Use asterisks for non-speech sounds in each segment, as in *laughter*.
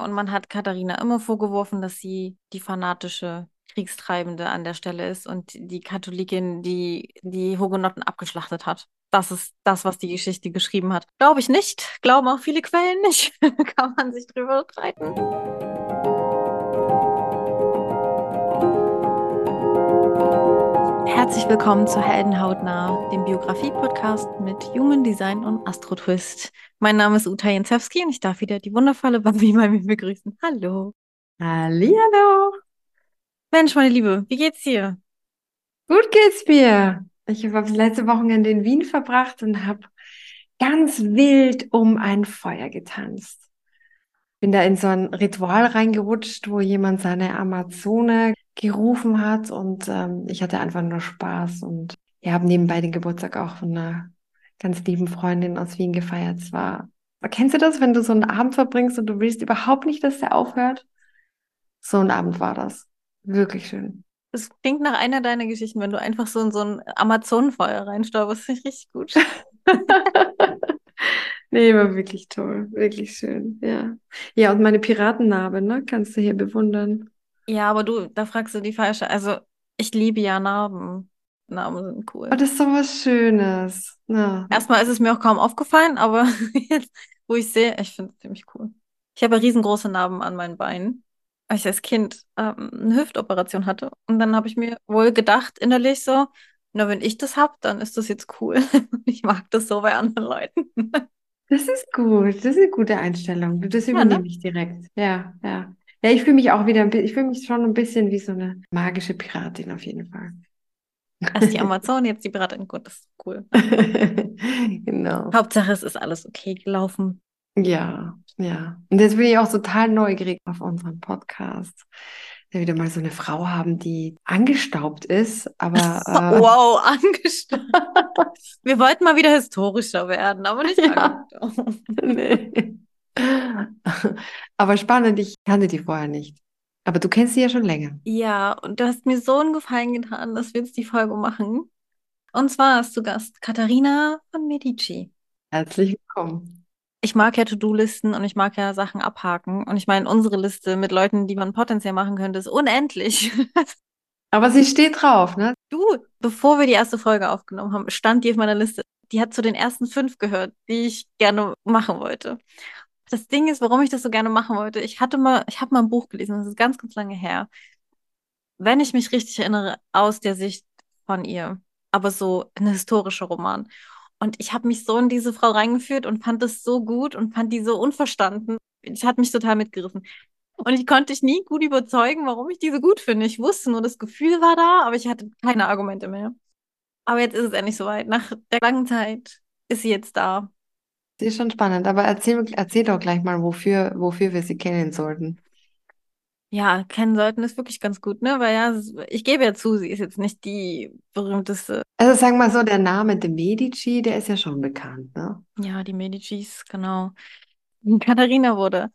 Und man hat Katharina immer vorgeworfen, dass sie die fanatische Kriegstreibende an der Stelle ist und die Katholikin, die die Hugenotten abgeschlachtet hat. Das ist das, was die Geschichte geschrieben hat. Glaube ich nicht. Glauben auch viele Quellen nicht. *laughs* Kann man sich drüber streiten. Herzlich willkommen zu Heldenhautnah, dem Biografie-Podcast mit Human Design und Astro Twist. Mein Name ist Uta Jensewski und ich darf wieder die wundervolle Babi bei mir begrüßen. Hallo. Hallihallo. Mensch, meine Liebe, wie geht's dir? Gut geht's mir. Ich habe das letzte Wochenende in Wien verbracht und habe ganz wild um ein Feuer getanzt. Bin da in so ein Ritual reingerutscht, wo jemand seine Amazone gerufen hat und ähm, ich hatte einfach nur Spaß und wir haben nebenbei den Geburtstag auch von einer ganz lieben Freundin aus Wien gefeiert. Es war, kennst du das, wenn du so einen Abend verbringst und du willst überhaupt nicht, dass der aufhört? So ein Abend war das. Wirklich schön. Es klingt nach einer deiner Geschichten, wenn du einfach so in so ein Amazonenfeuer reinstauberst. Finde ich richtig gut. *laughs* nee, war wirklich toll. Wirklich schön. Ja. Ja, und meine Piratennarbe, ne? Kannst du hier bewundern. Ja, aber du, da fragst du die falsche. Also, ich liebe ja Narben. Narben sind cool. Oh, das ist so was Schönes. Ja. Erstmal ist es mir auch kaum aufgefallen, aber *laughs* jetzt, wo ich sehe, ich finde es ziemlich cool. Ich habe riesengroße Narben an meinen Beinen als ich als Kind ähm, eine Hüftoperation hatte. Und dann habe ich mir wohl gedacht, innerlich so, na, wenn ich das habe, dann ist das jetzt cool. *laughs* ich mag das so bei anderen Leuten. *laughs* das ist gut. Das ist eine gute Einstellung. Das übernehme ja, ne? ich direkt. Ja, ja. Ja, ich fühle mich auch wieder, ich fühle mich schon ein bisschen wie so eine magische Piratin auf jeden Fall. Erst die *laughs* Amazon, jetzt die Piratin. Gut, das ist cool. *laughs* genau. Hauptsache, es ist alles okay gelaufen. Ja, ja. Und jetzt bin ich auch total neugierig auf unseren Podcast. Wir wieder mal so eine Frau haben, die angestaubt ist, aber. *laughs* Äh, wow, angestaubt. Wir wollten mal wieder historischer werden, aber nicht ja. nee. *laughs* aber spannend, ich kannte die vorher nicht. Aber du kennst sie ja schon länger. Ja, und du hast mir so einen Gefallen getan, dass wir jetzt die Folge machen. Und zwar hast du Gast Katharina von Medici. Herzlich willkommen ich mag ja To-Do-Listen und ich mag ja Sachen abhaken. Und ich meine, unsere Liste mit Leuten, die man potenziell machen könnte, ist unendlich. *laughs* Aber sie steht drauf, ne? Du, bevor wir die erste Folge aufgenommen haben, stand die auf meiner Liste. Die hat zu den ersten fünf gehört, die ich gerne machen wollte. Das Ding ist, warum ich das so gerne machen wollte. Ich hatte mal, ich habe mal ein Buch gelesen, das ist ganz, ganz lange her. Wenn ich mich richtig erinnere, aus der Sicht von ihr. Aber so ein historischer Roman. Und ich habe mich so in diese Frau reingeführt und fand das so gut und fand die so unverstanden. Ich hat mich total mitgerissen. Und ich konnte dich nie gut überzeugen, warum ich diese gut finde. Ich wusste nur, das Gefühl war da, aber ich hatte keine Argumente mehr. Aber jetzt ist es endlich soweit. Nach der langen Zeit ist sie jetzt da. Sie ist schon spannend, aber erzähl, erzähl doch gleich mal, wofür, wofür wir sie kennen sollten. Ja, kennen sollten ist wirklich ganz gut, ne? Weil ja, ich gebe ja zu, sie ist jetzt nicht die berühmteste. Also sagen wir mal so, der Name de Medici, der ist ja schon bekannt, ne? Ja, die Medicis, genau. Katharina wurde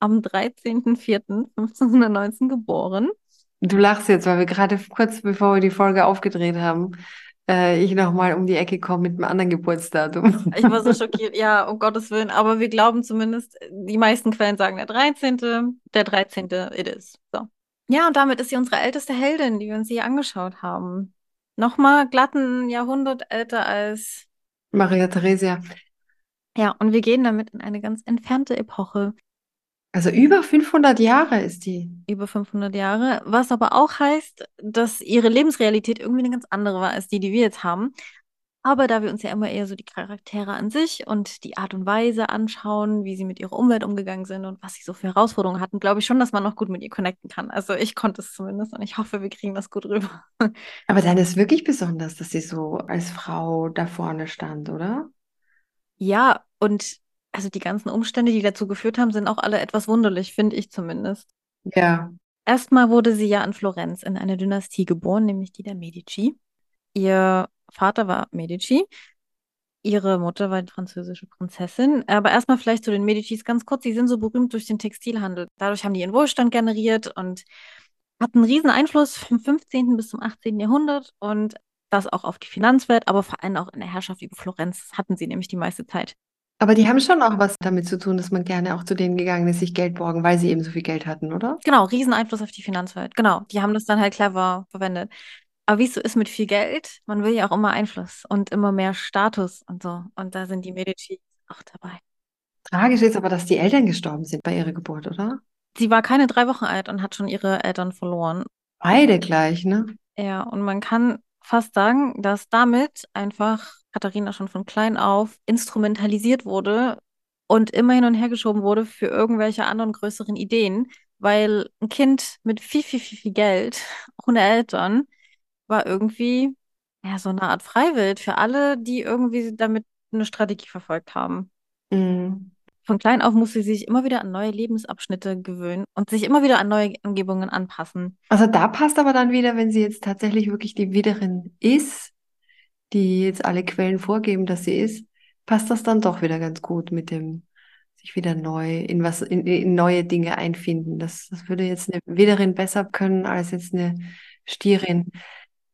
am 13.04.1519 geboren. Du lachst jetzt, weil wir gerade kurz bevor wir die Folge aufgedreht haben, äh, ich nochmal um die Ecke komme mit einem anderen Geburtsdatum. Ich war so *laughs* schockiert, ja, um Gottes Willen, aber wir glauben zumindest, die meisten Quellen sagen der 13., der 13. it is. So. Ja, und damit ist sie unsere älteste Heldin, die wir uns hier angeschaut haben. Nochmal glatten Jahrhundert älter als Maria Theresia. Ja, und wir gehen damit in eine ganz entfernte Epoche, also über 500 Jahre ist die. Über 500 Jahre, was aber auch heißt, dass ihre Lebensrealität irgendwie eine ganz andere war als die, die wir jetzt haben. Aber da wir uns ja immer eher so die Charaktere an sich und die Art und Weise anschauen, wie sie mit ihrer Umwelt umgegangen sind und was sie so für Herausforderungen hatten, glaube ich schon, dass man noch gut mit ihr connecten kann. Also ich konnte es zumindest und ich hoffe, wir kriegen das gut rüber. *laughs* Aber dann ist wirklich besonders, dass sie so als Frau da vorne stand, oder? Ja, und also die ganzen Umstände, die dazu geführt haben, sind auch alle etwas wunderlich, finde ich zumindest. Ja. Erstmal wurde sie ja in Florenz in einer Dynastie geboren, nämlich die der Medici. Ihr Vater war Medici. Ihre Mutter war die französische Prinzessin. Aber erstmal vielleicht zu den Medicis ganz kurz. Sie sind so berühmt durch den Textilhandel. Dadurch haben die ihren Wohlstand generiert und hatten einen riesen Einfluss vom 15. bis zum 18. Jahrhundert und das auch auf die Finanzwelt, aber vor allem auch in der Herrschaft über Florenz hatten sie nämlich die meiste Zeit. Aber die haben schon auch was damit zu tun, dass man gerne auch zu denen gegangen ist, sich Geld borgen, weil sie eben so viel Geld hatten, oder? Genau, riesen Einfluss auf die Finanzwelt. Genau, die haben das dann halt clever verwendet. Aber wie es so ist mit viel Geld, man will ja auch immer Einfluss und immer mehr Status und so. Und da sind die Medici auch dabei. Tragisch ist aber, dass die Eltern gestorben sind bei ihrer Geburt, oder? Sie war keine drei Wochen alt und hat schon ihre Eltern verloren. Beide gleich, ne? Ja, und man kann fast sagen, dass damit einfach Katharina schon von klein auf instrumentalisiert wurde und immer hin und her geschoben wurde für irgendwelche anderen größeren Ideen, weil ein Kind mit viel, viel, viel, viel Geld ohne Eltern war irgendwie ja so eine Art Freiwild für alle, die irgendwie damit eine Strategie verfolgt haben. Mhm. Von klein auf musste sie sich immer wieder an neue Lebensabschnitte gewöhnen und sich immer wieder an neue Umgebungen anpassen. Also da passt aber dann wieder, wenn sie jetzt tatsächlich wirklich die Widerin ist, die jetzt alle Quellen vorgeben, dass sie ist, passt das dann doch wieder ganz gut mit dem sich wieder neu in was in, in neue Dinge einfinden. Das, das würde jetzt eine Widerin besser können als jetzt eine Stierin,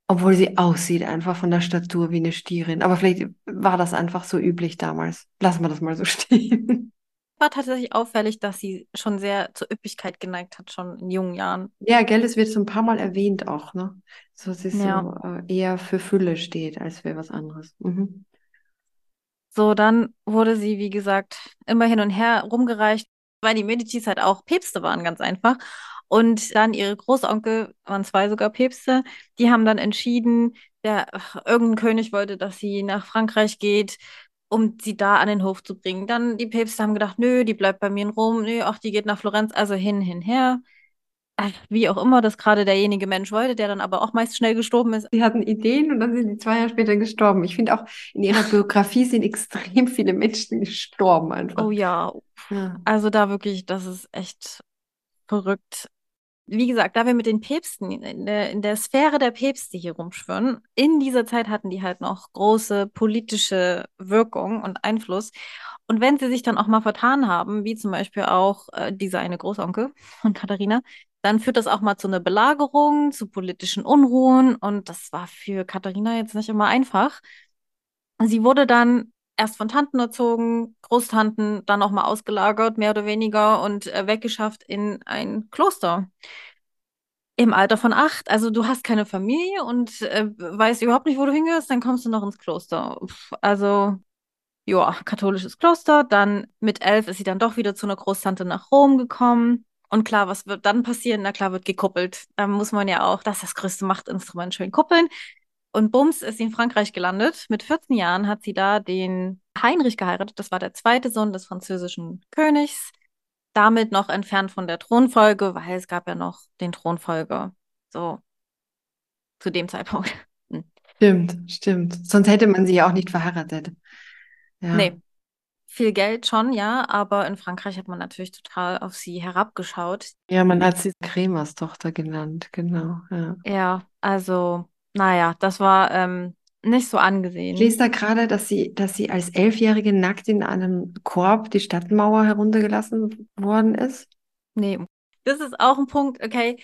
obwohl sie aussieht einfach von der Statur wie eine Stierin. Aber vielleicht war das einfach so üblich damals. Lassen wir das mal so *laughs* stehen. War tatsächlich auffällig, dass sie schon sehr zur Üppigkeit geneigt hat, schon in jungen Jahren. Ja, gell, es wird so ein paar Mal erwähnt auch, ne? So, dass es Ja. so äh, eher für Fülle steht, als für was anderes. Mhm. So, dann wurde sie, wie gesagt, immer hin und her rumgereicht, weil die Medicis halt auch Päpste waren, ganz einfach. Und dann ihre Großonkel, waren zwei sogar Päpste, die haben dann entschieden, der, ach, irgendein König wollte, dass sie nach Frankreich geht, um sie da an den Hof zu bringen. Dann die Päpste haben gedacht, nö, die bleibt bei mir in Rom, nö, ach, die geht nach Florenz, also hin, hin, her. Äh, Wie auch immer das gerade derjenige Mensch wollte, der dann aber auch meist schnell gestorben ist. Sie hatten Ideen und dann sind die zwei Jahre später gestorben. Ich finde auch, in ihrer Biografie sind extrem viele Menschen gestorben einfach. Oh ja, Ja. Also da wirklich, das ist echt verrückt. Wie gesagt, da wir mit den Päpsten in der, in der Sphäre der Päpste hier rumschwirren, in dieser Zeit hatten die halt noch große politische Wirkung und Einfluss. Und wenn sie sich dann auch mal vertan haben, wie zum Beispiel auch äh, dieser eine Großonkel von Katharina, dann führt das auch mal zu einer Belagerung, zu politischen Unruhen. Und das war für Katharina jetzt nicht immer einfach. Sie wurde dann erst von Tanten erzogen, Großtanten, dann auch mal ausgelagert, mehr oder weniger, und äh, weggeschafft in ein Kloster. Im Alter von acht. Also du hast keine Familie und äh, weißt überhaupt nicht, wo du hingehörst, dann kommst du noch ins Kloster. Also, ja, katholisches Kloster. Dann mit elf ist sie dann doch wieder zu einer Großtante nach Rom gekommen. Und klar, was wird dann passieren? Na klar, wird gekuppelt. Da muss man ja auch, das ist das größte Machtinstrument, schön kuppeln. Und bums ist sie in Frankreich gelandet. Mit 14 Jahren hat sie da den Heinrich geheiratet. Das war der zweite Sohn des französischen Königs. Damit noch entfernt von der Thronfolge, weil es gab ja noch den Thronfolger. So, zu dem Zeitpunkt. *laughs* Hm. Stimmt, stimmt. Sonst hätte man sie ja auch nicht verheiratet. Ja. Nee, viel Geld schon, ja, aber in Frankreich hat man natürlich total auf sie herabgeschaut. Ja, man hat sie Cremers Tochter genannt, genau. Ja. Ja, also, naja, das war ähm, nicht so Ich angesehen. lese da gerade, dass sie, dass sie als Elfjährige nackt in einem Korb die Stadtmauer heruntergelassen worden ist. Nee, das ist auch ein Punkt, okay.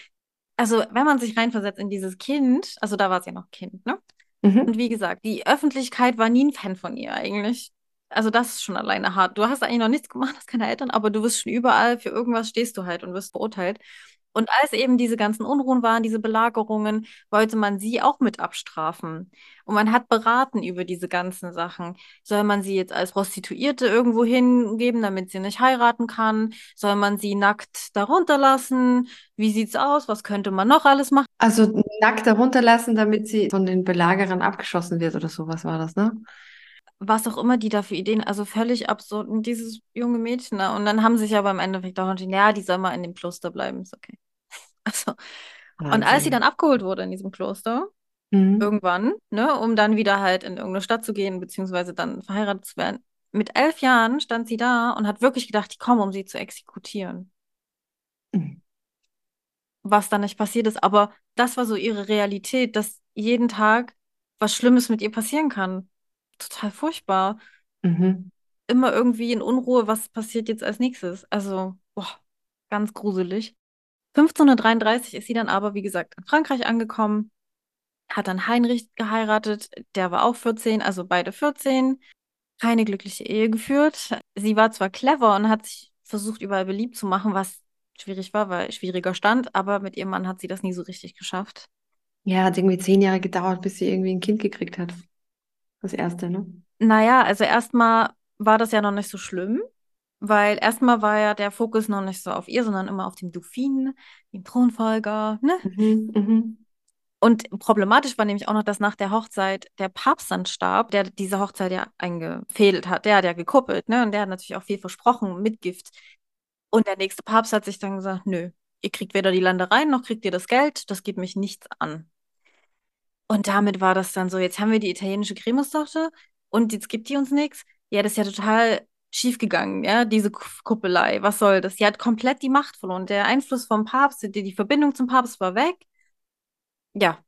Also, wenn man sich reinversetzt in dieses Kind, also da war sie ja noch Kind, ne? Mhm. Und wie gesagt, die Öffentlichkeit war nie ein Fan von ihr eigentlich. Also das ist schon alleine hart. Du hast eigentlich noch nichts gemacht, hast keine Eltern, aber du wirst schon überall, für irgendwas stehst du halt und wirst verurteilt. Und als eben diese ganzen Unruhen waren, diese Belagerungen, wollte man sie auch mit abstrafen. Und man hat beraten über diese ganzen Sachen. Soll man sie jetzt als Prostituierte irgendwo hingeben, damit sie nicht heiraten kann? Soll man sie nackt darunter lassen? Wie sieht's aus? Was könnte man noch alles machen? Also nackt herunterlassen, damit sie von den Belagerern abgeschossen wird oder sowas war das, ne? Was auch immer die da für Ideen, also völlig absurd. Und dieses junge Mädchen da. Und dann haben sich aber im Endeffekt auch entschieden, ja, die soll mal in dem Kloster bleiben, ist okay. *laughs* Also, und als sie dann abgeholt wurde in diesem Kloster, Mhm. irgendwann, ne, um dann wieder halt in irgendeine Stadt zu gehen, beziehungsweise dann verheiratet zu werden, mit elf Jahren stand sie da und hat wirklich gedacht, ich komme, um sie zu exekutieren. Mhm. Was dann nicht passiert ist. Aber das war so ihre Realität, dass jeden Tag was Schlimmes mit ihr passieren kann. Total furchtbar. Mhm. immer irgendwie in Unruhe, was passiert jetzt als nächstes. Also, boah, ganz gruselig. 1533 ist sie dann aber, wie gesagt, in Frankreich angekommen, hat dann Heinrich geheiratet, der war auch 14, also beide 14. keine glückliche Ehe geführt. Sie war zwar clever und hat sich versucht, überall beliebt zu machen, was schwierig war, weil schwieriger stand, aber mit ihrem Mann hat sie das nie so richtig geschafft. Ja, hat irgendwie zehn Jahre gedauert, bis sie irgendwie ein Kind gekriegt hat. Das erste, ne? Naja, also erstmal war das ja noch nicht so schlimm, weil erstmal war ja der Fokus noch nicht so auf ihr, sondern immer auf dem Dauphin, dem Thronfolger, ne? Mhm, mhm. Und problematisch war nämlich auch noch, dass nach der Hochzeit der Papst dann starb, der diese Hochzeit ja eingefädelt hat. Der hat ja gekuppelt, ne? Und der hat natürlich auch viel versprochen mit Gift. Und der nächste Papst hat sich dann gesagt, nö, ihr kriegt weder die Ländereien noch kriegt ihr das Geld, das geht mich nichts an. Und damit war das dann so, jetzt haben wir die italienische Cremestochter und jetzt gibt die uns nichts. Ja, das ist ja total schief gegangen, ja, diese Kuppelei. Was soll das? Sie hat komplett die Macht verloren. Der Einfluss vom Papst, die, die Verbindung zum Papst war weg. Ja.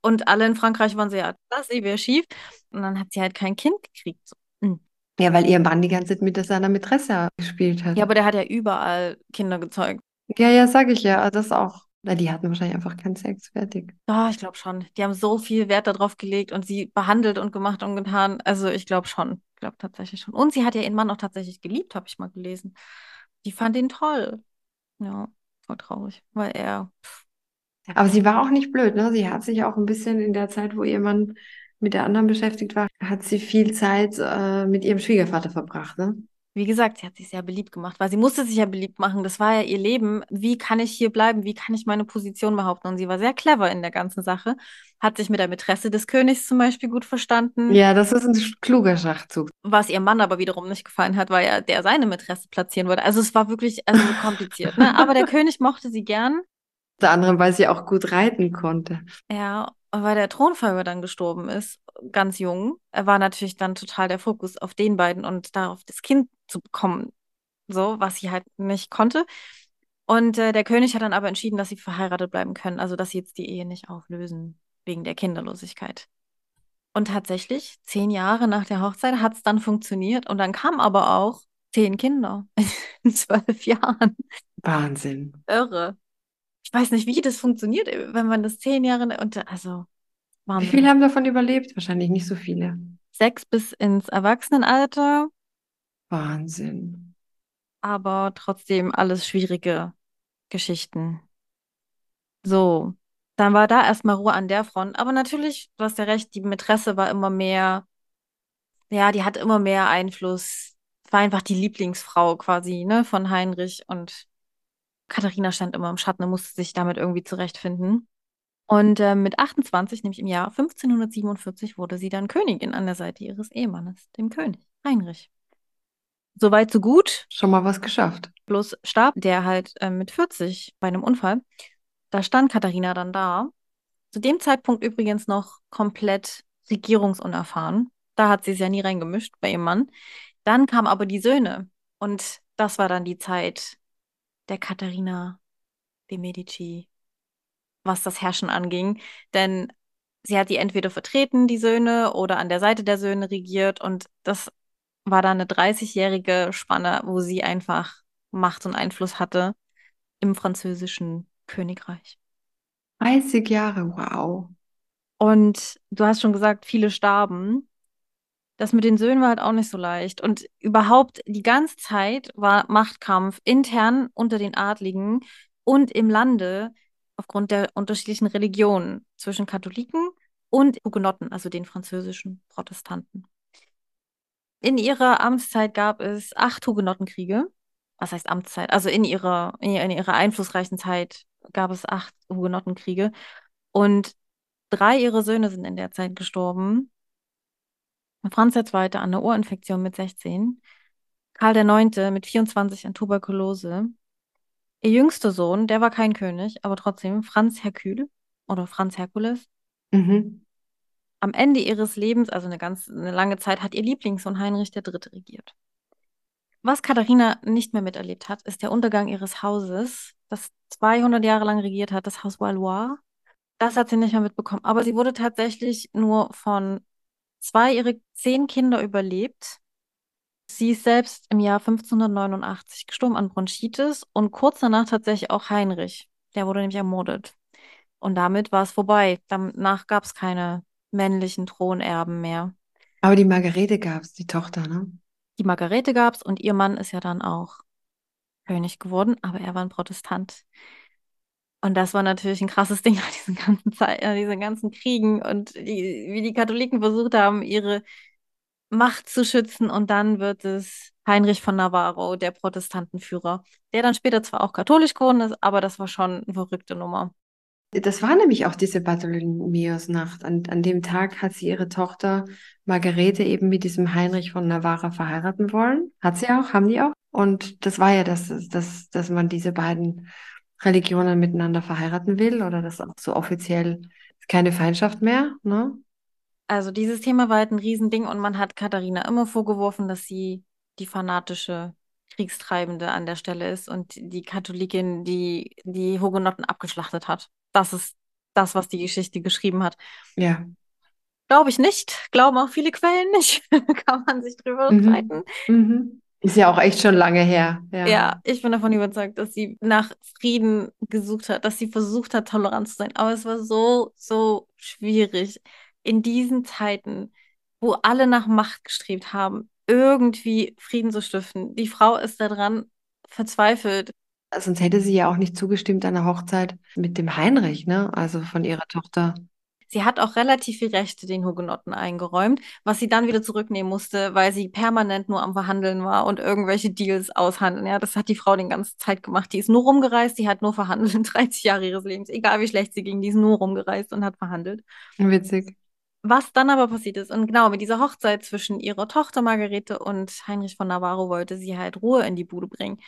Und alle in Frankreich waren so, ja, das wäre schief. Und dann hat sie halt kein Kind gekriegt. So. Mhm. Ja, weil ihr Mann die ganze Zeit mit seiner Mätresse gespielt hat. Ja, aber der hat ja überall Kinder gezeugt. Ja, ja, sag ich ja. Das auch. Na, die hatten wahrscheinlich einfach keinen Sex fertig. Ja, ich glaube schon. Die haben so viel Wert darauf gelegt und sie behandelt und gemacht und getan. Also ich glaube schon. Ich glaube tatsächlich schon. Und sie hat ja ihren Mann auch tatsächlich geliebt, habe ich mal gelesen. Die fand ihn toll. Ja, voll traurig, weil er. Pff, Aber sie war auch nicht blöd, ne? Sie hat sich auch ein bisschen in der Zeit, wo ihr Mann mit der anderen beschäftigt war, hat sie viel Zeit äh, mit ihrem Schwiegervater verbracht, ne? Wie gesagt, sie hat sich sehr beliebt gemacht, weil sie musste sich ja beliebt machen. Das war ja ihr Leben. Wie kann ich hier bleiben? Wie kann ich meine Position behaupten? Und sie war sehr clever in der ganzen Sache. Hat sich mit der Mätresse des Königs zum Beispiel gut verstanden. Ja, das ist ein kluger Schachzug. Was ihrem Mann aber wiederum nicht gefallen hat, weil er der seine Mätresse platzieren wollte. Also es war wirklich also kompliziert. Ne? Aber der *laughs* König mochte sie gern. Der andere, weil sie auch gut reiten konnte. Ja, weil der Thronfolger dann gestorben ist, ganz jung, war natürlich dann total der Fokus auf den beiden und darauf das Kind zu bekommen, so, was sie halt nicht konnte. Und äh, der König hat dann aber entschieden, dass sie verheiratet bleiben können, also dass sie jetzt die Ehe nicht auflösen, wegen der Kinderlosigkeit. Und tatsächlich, zehn Jahre nach der Hochzeit hat es dann funktioniert und dann kamen aber auch zehn Kinder *laughs* in zwölf Jahren. Wahnsinn. Irre. Ich weiß nicht, wie das funktioniert, wenn man das zehn Jahre und also Wie Wahnsinn. viele haben davon überlebt? Wahrscheinlich nicht so viele. Sechs bis ins Erwachsenenalter, Wahnsinn. aber trotzdem alles schwierige Geschichten. So, dann war da erstmal Ruhe an der Front. Aber natürlich, du hast ja recht, die Mätresse war immer mehr, ja, die hat immer mehr Einfluss. War einfach die Lieblingsfrau quasi, ne, von Heinrich und Katharina stand immer im Schatten und musste sich damit irgendwie zurechtfinden. Und äh, mit 28, nämlich im Jahr 1547, wurde sie dann Königin an der Seite ihres Ehemannes, dem König Heinrich. Soweit, so gut. Schon mal was geschafft. Bloß starb der halt äh, mit 40 bei einem Unfall. Da stand Katharina dann da. Zu dem Zeitpunkt übrigens noch komplett regierungsunerfahren. Da hat sie es ja nie reingemischt bei ihrem Mann. Dann kamen aber die Söhne. Und das war dann die Zeit der Katharina de Medici, was das Herrschen anging. Denn sie hat die entweder vertreten, die Söhne, oder an der Seite der Söhne regiert. Und das war dann eine 30-jährige Spanne, wo sie einfach Macht und Einfluss hatte im französischen Königreich. 30 Jahre, wow. Und du hast schon gesagt, viele starben. Das mit den Söhnen war halt auch nicht so leicht. Und überhaupt die ganze Zeit war Machtkampf intern unter den Adligen und im Lande aufgrund der unterschiedlichen Religionen zwischen Katholiken und Hugenotten, also den französischen Protestanten. In ihrer Amtszeit gab es acht Hugenottenkriege. Was heißt Amtszeit? Also in ihrer, in ihrer, in ihrer einflussreichen Zeit gab es acht Hugenottenkriege. Und drei ihrer Söhne sind in der Zeit gestorben. Franz II. an einer Ohrinfektion mit 16. Karl IX. mit 24 an Tuberkulose. Ihr jüngster Sohn, der war kein König, aber trotzdem Franz Hercule oder Franz Herkules. Mhm. Am Ende ihres Lebens, also eine ganz eine lange Zeit, hat ihr Lieblingssohn Heinrich III. regiert. Was Katharina nicht mehr miterlebt hat, ist der Untergang ihres Hauses, das 200 Jahre lang regiert hat, das Haus Valois. Das hat sie nicht mehr mitbekommen. Aber sie wurde tatsächlich nur von zwei ihrer zehn Kinder überlebt. Sie ist selbst im Jahr 1589 gestorben an Bronchitis und kurz danach tatsächlich auch Heinrich. Der wurde nämlich ermordet. Und damit war es vorbei. Danach gab es keine männlichen Thronerben mehr. Aber die Margarete gab es, die Tochter, ne? Die Margarete gab es und ihr Mann ist ja dann auch König geworden, aber er war ein Protestant. Und das war natürlich ein krasses Ding *laughs* nach diesen ganzen Zeit, äh, diesen ganzen Kriegen und die, wie die Katholiken versucht haben, ihre Macht zu schützen. Und dann wird es Heinrich von Navarro, der Protestantenführer, der dann später zwar auch katholisch geworden ist, aber das war schon eine verrückte Nummer. Das war nämlich auch diese Bartholomäusnacht. An, an dem Tag hat sie ihre Tochter Margarete eben mit diesem Heinrich von Navarra verheiraten wollen. Hat sie auch, haben die auch. Und das war ja das, das, dass man diese beiden Religionen miteinander verheiraten will oder das auch so offiziell keine Feindschaft mehr, ne? Also dieses Thema war halt ein Riesending und man hat Katharina immer vorgeworfen, dass sie die fanatische Kriegstreibende an der Stelle ist und die Katholikin, die die Hugenotten abgeschlachtet hat. Das ist das, was die Geschichte geschrieben hat. Ja. Glaube ich nicht. Glauben auch viele Quellen nicht. *laughs* Kann man sich drüber Mhm. streiten. Mhm. Ist ja auch echt schon lange her. Ja. Ja, ich bin davon überzeugt, dass sie nach Frieden gesucht hat, dass sie versucht hat, tolerant zu sein. Aber es war so, so schwierig in diesen Zeiten, wo alle nach Macht gestrebt haben, irgendwie Frieden zu stiften. Die Frau ist daran verzweifelt. Sonst hätte sie ja auch nicht zugestimmt an der Hochzeit mit dem Heinrich, ne? Also von ihrer Tochter. Sie hat auch relativ viel Rechte den Hugenotten eingeräumt, was sie dann wieder zurücknehmen musste, weil sie permanent nur am Verhandeln war und irgendwelche Deals aushandeln. Ja, das hat die Frau die ganze Zeit gemacht. Die ist nur rumgereist, die hat nur verhandelt, *laughs* 30 Jahre ihres Lebens, egal wie schlecht sie ging, die ist nur rumgereist und hat verhandelt. Witzig. Was dann aber passiert ist, und genau mit dieser Hochzeit zwischen ihrer Tochter Margarete und Heinrich von Navarro wollte sie halt Ruhe in die Bude bringen.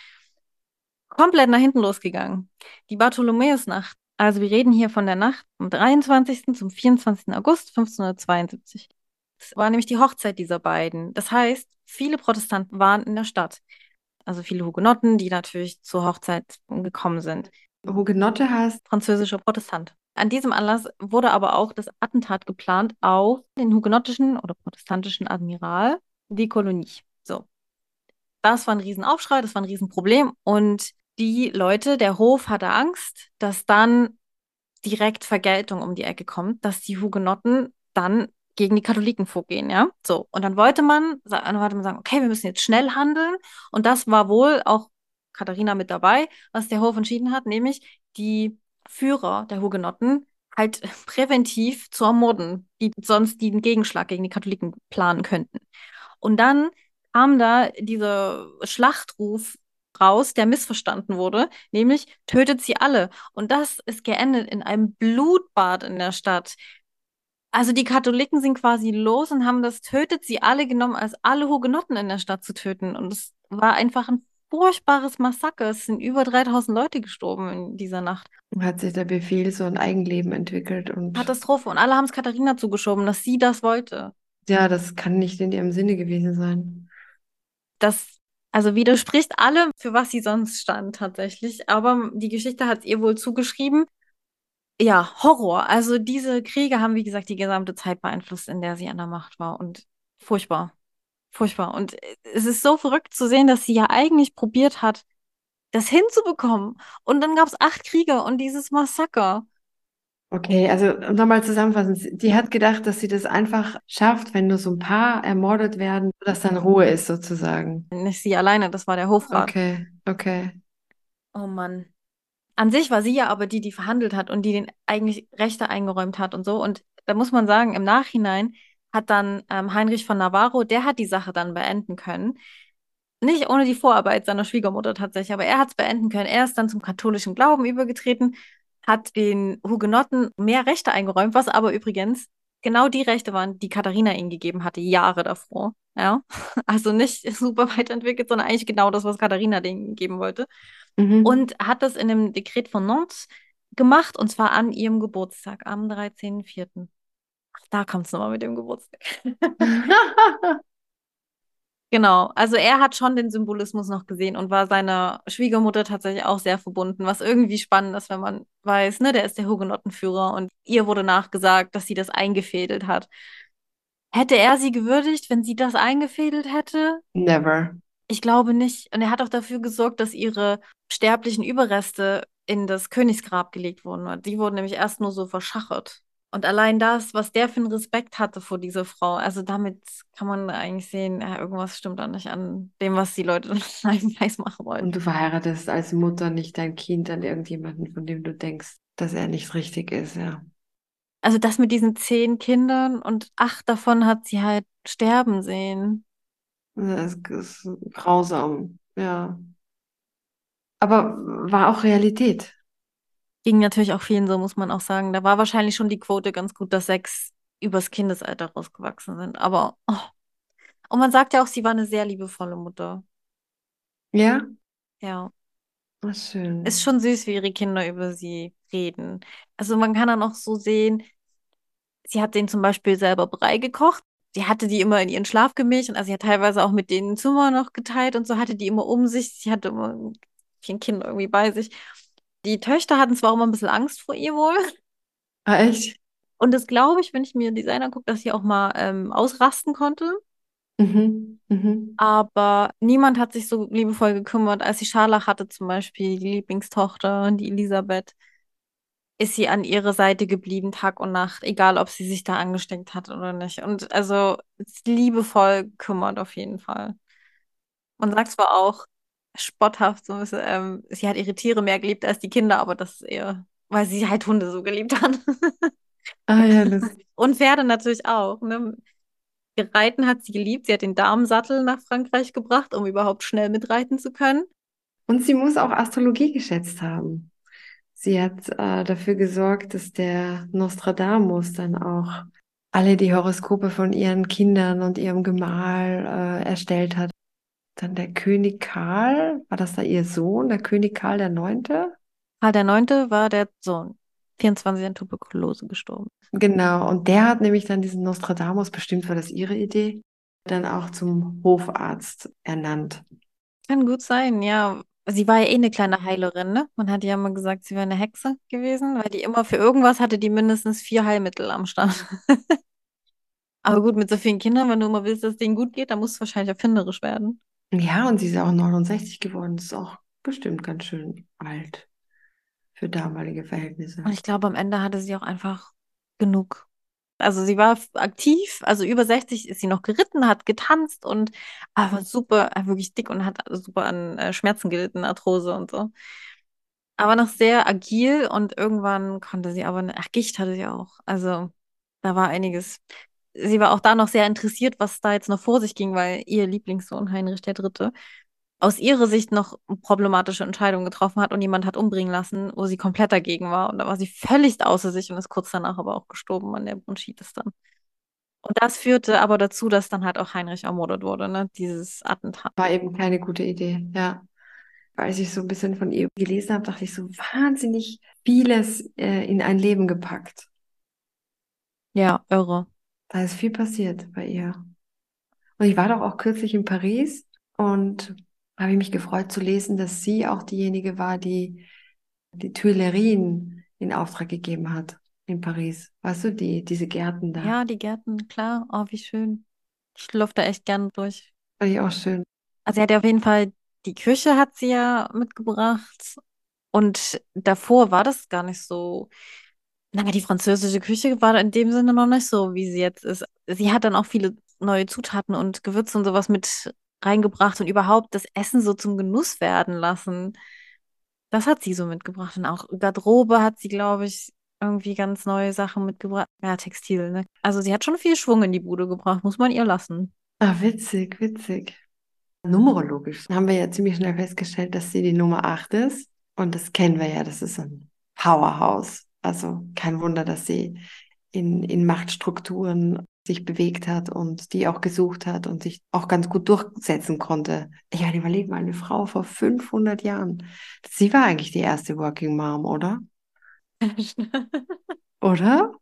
Komplett nach hinten losgegangen. Die Bartholomäusnacht, also wir reden hier von der Nacht vom 23. zum 24. August 1572. Das war nämlich die Hochzeit dieser beiden. Das heißt, viele Protestanten waren in der Stadt. Also viele Hugenotten, die natürlich zur Hochzeit gekommen sind. Hugenotte heißt, Französischer Protestant. An diesem Anlass wurde aber auch das Attentat geplant auf den hugenottischen oder protestantischen Admiral de Coligny. So. Das war ein Riesenaufschrei, das war ein Riesenproblem und die Leute, der Hof hatte Angst, dass dann direkt Vergeltung um die Ecke kommt, dass die Hugenotten dann gegen die Katholiken vorgehen, ja? So. Und dann wollte man, dann wollte man sagen, okay, wir müssen jetzt schnell handeln. Und das war wohl auch Katharina mit dabei, was der Hof entschieden hat, nämlich die Führer der Hugenotten halt *laughs* präventiv zu ermorden, die sonst den Gegenschlag gegen die Katholiken planen könnten. Und dann kam da dieser Schlachtruf raus, der missverstanden wurde, nämlich tötet sie alle. Und das ist geendet in einem Blutbad in der Stadt. Also die Katholiken sind quasi los und haben das tötet sie alle genommen, als alle Hugenotten in der Stadt zu töten. Und es war einfach ein furchtbares Massaker. Es sind über 3000 Leute gestorben in dieser Nacht. hat sich der Befehl so ein Eigenleben entwickelt und Katastrophe. Und alle haben es Katharina zugeschoben, dass sie das wollte. ja, das kann nicht in ihrem Sinne gewesen sein. Das also widerspricht allem, für was sie sonst stand tatsächlich. Aber die Geschichte hat es ihr wohl zugeschrieben. Ja, Horror. Also diese Kriege haben, wie gesagt, die gesamte Zeit beeinflusst, in der sie an der Macht war. Und furchtbar. Furchtbar. Und es ist so verrückt zu sehen, dass sie ja eigentlich probiert hat, das hinzubekommen. Und dann gab es acht Kriege und dieses Massaker. Okay, also nochmal zusammenfassend. Die hat gedacht, dass sie das einfach schafft, wenn nur so ein paar ermordet werden, dass dann Ruhe ist sozusagen. Nicht sie alleine, das war der Hofrat. Okay, okay. Oh Mann. An sich war sie ja aber die, die verhandelt hat und die den eigentlich Rechte eingeräumt hat und so. Und da muss man sagen, im Nachhinein hat dann ähm, Heinrich von Navarro, der hat die Sache dann beenden können. Nicht ohne die Vorarbeit seiner Schwiegermutter tatsächlich, aber er hat es beenden können. Er ist dann zum katholischen Glauben übergetreten, hat den Hugenotten mehr Rechte eingeräumt, was aber übrigens genau die Rechte waren, die Katharina ihnen gegeben hatte, Jahre davor. Ja, *laughs* also nicht *laughs* super weiterentwickelt, sondern eigentlich genau das, was Katharina denen geben wollte Mhm. und hat das in dem Dekret von Nantes gemacht und zwar an ihrem Geburtstag am 13.04. Ach, Da kommt es nochmal mit dem Geburtstag. *laughs* Genau, also er hat schon den Symbolismus noch gesehen und war seiner Schwiegermutter tatsächlich auch sehr verbunden, was irgendwie spannend ist, wenn man weiß, ne, der ist der Hugenottenführer und ihr wurde nachgesagt, dass sie das eingefädelt hat. Hätte er sie gewürdigt, wenn sie das eingefädelt hätte? Never. Ich glaube nicht. Und er hat auch dafür gesorgt, dass ihre sterblichen Überreste in das Königsgrab gelegt wurden. Die wurden nämlich erst nur so verschachert. Und allein das, was der für einen Respekt hatte vor dieser Frau, also damit kann man eigentlich sehen, ja, irgendwas stimmt da nicht an dem, was die Leute *laughs* einem weiß machen wollen. Und du verheiratest als Mutter nicht dein Kind an irgendjemanden, von dem du denkst, dass er nicht richtig ist, ja. Also das mit diesen zehn Kindern und acht davon hat sie halt sterben sehen. Das ist grausam, ja. Aber war auch Realität. Ging natürlich auch vielen so, muss man auch sagen. Da war wahrscheinlich schon die Quote ganz gut, dass sechs übers Kindesalter rausgewachsen sind. Aber, oh. Und man sagt ja auch, sie war eine sehr liebevolle Mutter. Ja? Ja. Ach, schön. Ist schon süß, wie ihre Kinder über sie reden. Also man kann dann auch so sehen, sie hat denen zum Beispiel selber Brei gekocht. Sie hatte die immer in ihren Schlaf gemischt und also sie hat teilweise auch mit denen Zimmer noch geteilt und so hatte die immer um sich. Sie hatte immer ein Kind irgendwie bei sich. Die Töchter hatten zwar auch immer ein bisschen Angst vor ihr wohl. Ah, echt? Und das glaube ich, wenn ich mir Designer gucke, dass sie auch mal ähm, ausrasten konnte. Mhm. Mhm. Aber niemand hat sich so liebevoll gekümmert, als sie Scharlach hatte, zum Beispiel die Lieblingstochter, die Elisabeth, ist sie an ihrer Seite geblieben, Tag und Nacht, egal ob sie sich da angesteckt hat oder nicht. Und also liebevoll gekümmert auf jeden Fall. Man sagt zwar auch spotthaft, so ein bisschen, ähm, sie hat ihre Tiere mehr geliebt als die Kinder, aber das ist eher, weil sie halt Hunde so geliebt hat. Ah, ja, lustig. *laughs* Und Pferde natürlich auch. Ne? Reiten hat sie geliebt. Sie hat den Damensattel nach Frankreich gebracht, um überhaupt schnell mitreiten zu können. Und sie muss auch Astrologie geschätzt haben. Sie hat äh, dafür gesorgt, dass der Nostradamus dann auch alle die Horoskope von ihren Kindern und ihrem Gemahl äh, erstellt hat. Dann der König Karl, war das da ihr Sohn, der König Karl der Neunte? Karl der Neunte war der Sohn. 24 an Tuberkulose gestorben. Genau, und der hat nämlich dann diesen Nostradamus, bestimmt war das ihre Idee, dann auch zum Hofarzt ernannt. Kann gut sein, ja. Sie war ja eh eine kleine Heilerin, ne? Man hat ja immer gesagt, sie wäre eine Hexe gewesen, weil die immer für irgendwas hatte die mindestens vier Heilmittel am Start. *laughs* Aber gut, mit so vielen Kindern, wenn du immer willst, dass es denen gut geht, dann musst du wahrscheinlich erfinderisch werden. Ja, und sie ist auch 69 geworden. Das ist auch bestimmt ganz schön alt für damalige Verhältnisse. Und ich glaube, am Ende hatte sie auch einfach genug. Also sie war aktiv, also über 60 ist sie noch geritten, hat getanzt und aber super, äh, wirklich dick und hat super an äh, Schmerzen gelitten, Arthrose und so. Aber noch sehr agil und irgendwann konnte sie aber, ach, Gicht hatte sie auch. Also da war einiges. Sie war auch da noch sehr interessiert, was da jetzt noch vor sich ging, weil ihr Lieblingssohn Heinrich III aus ihrer Sicht noch problematische Entscheidungen getroffen hat und jemand hat umbringen lassen, wo sie komplett dagegen war. Und da war sie völlig außer sich und ist kurz danach aber auch gestorben an der Bronchitis dann. Und das führte aber dazu, dass dann halt auch Heinrich ermordet wurde, ne? Dieses Attentat. War eben keine gute Idee, ja. Als ich so ein bisschen von ihr gelesen habe, dachte ich so wahnsinnig vieles äh, in ein Leben gepackt. Ja, irre. Da ist viel passiert bei ihr. Und ich war doch auch kürzlich in Paris und habe ich mich gefreut zu lesen, dass sie auch diejenige war, die die Tuilerien in Auftrag gegeben hat in Paris. Weißt du, die, diese Gärten da. Ja, die Gärten, klar. Oh, wie schön. Ich laufe da echt gerne durch. Fand ich auch schön. Also sie hat ja auf jeden Fall, die Küche hat sie ja mitgebracht. Und davor war das gar nicht so. Naja, die französische Küche war in dem Sinne noch nicht so, wie sie jetzt ist. Sie hat dann auch viele neue Zutaten und Gewürze und sowas mit reingebracht und überhaupt das Essen so zum Genuss werden lassen. Das hat sie so mitgebracht. Und auch Garderobe hat sie, glaube ich, irgendwie ganz neue Sachen mitgebracht. Ja, Textil, ne? Also sie hat schon viel Schwung in die Bude gebracht, muss man ihr lassen. Ah, witzig, witzig. Numerologisch haben wir ja ziemlich schnell festgestellt, dass sie die Nummer 8 ist. Und das kennen wir ja, das ist ein Powerhouse. Also kein Wunder, dass sie in, in Machtstrukturen sich bewegt hat und die auch gesucht hat und sich auch ganz gut durchsetzen konnte. Ich meine, überleg mal, eine Frau vor 500 Jahren. Sie war eigentlich die erste Working Mom, oder? *laughs* oder?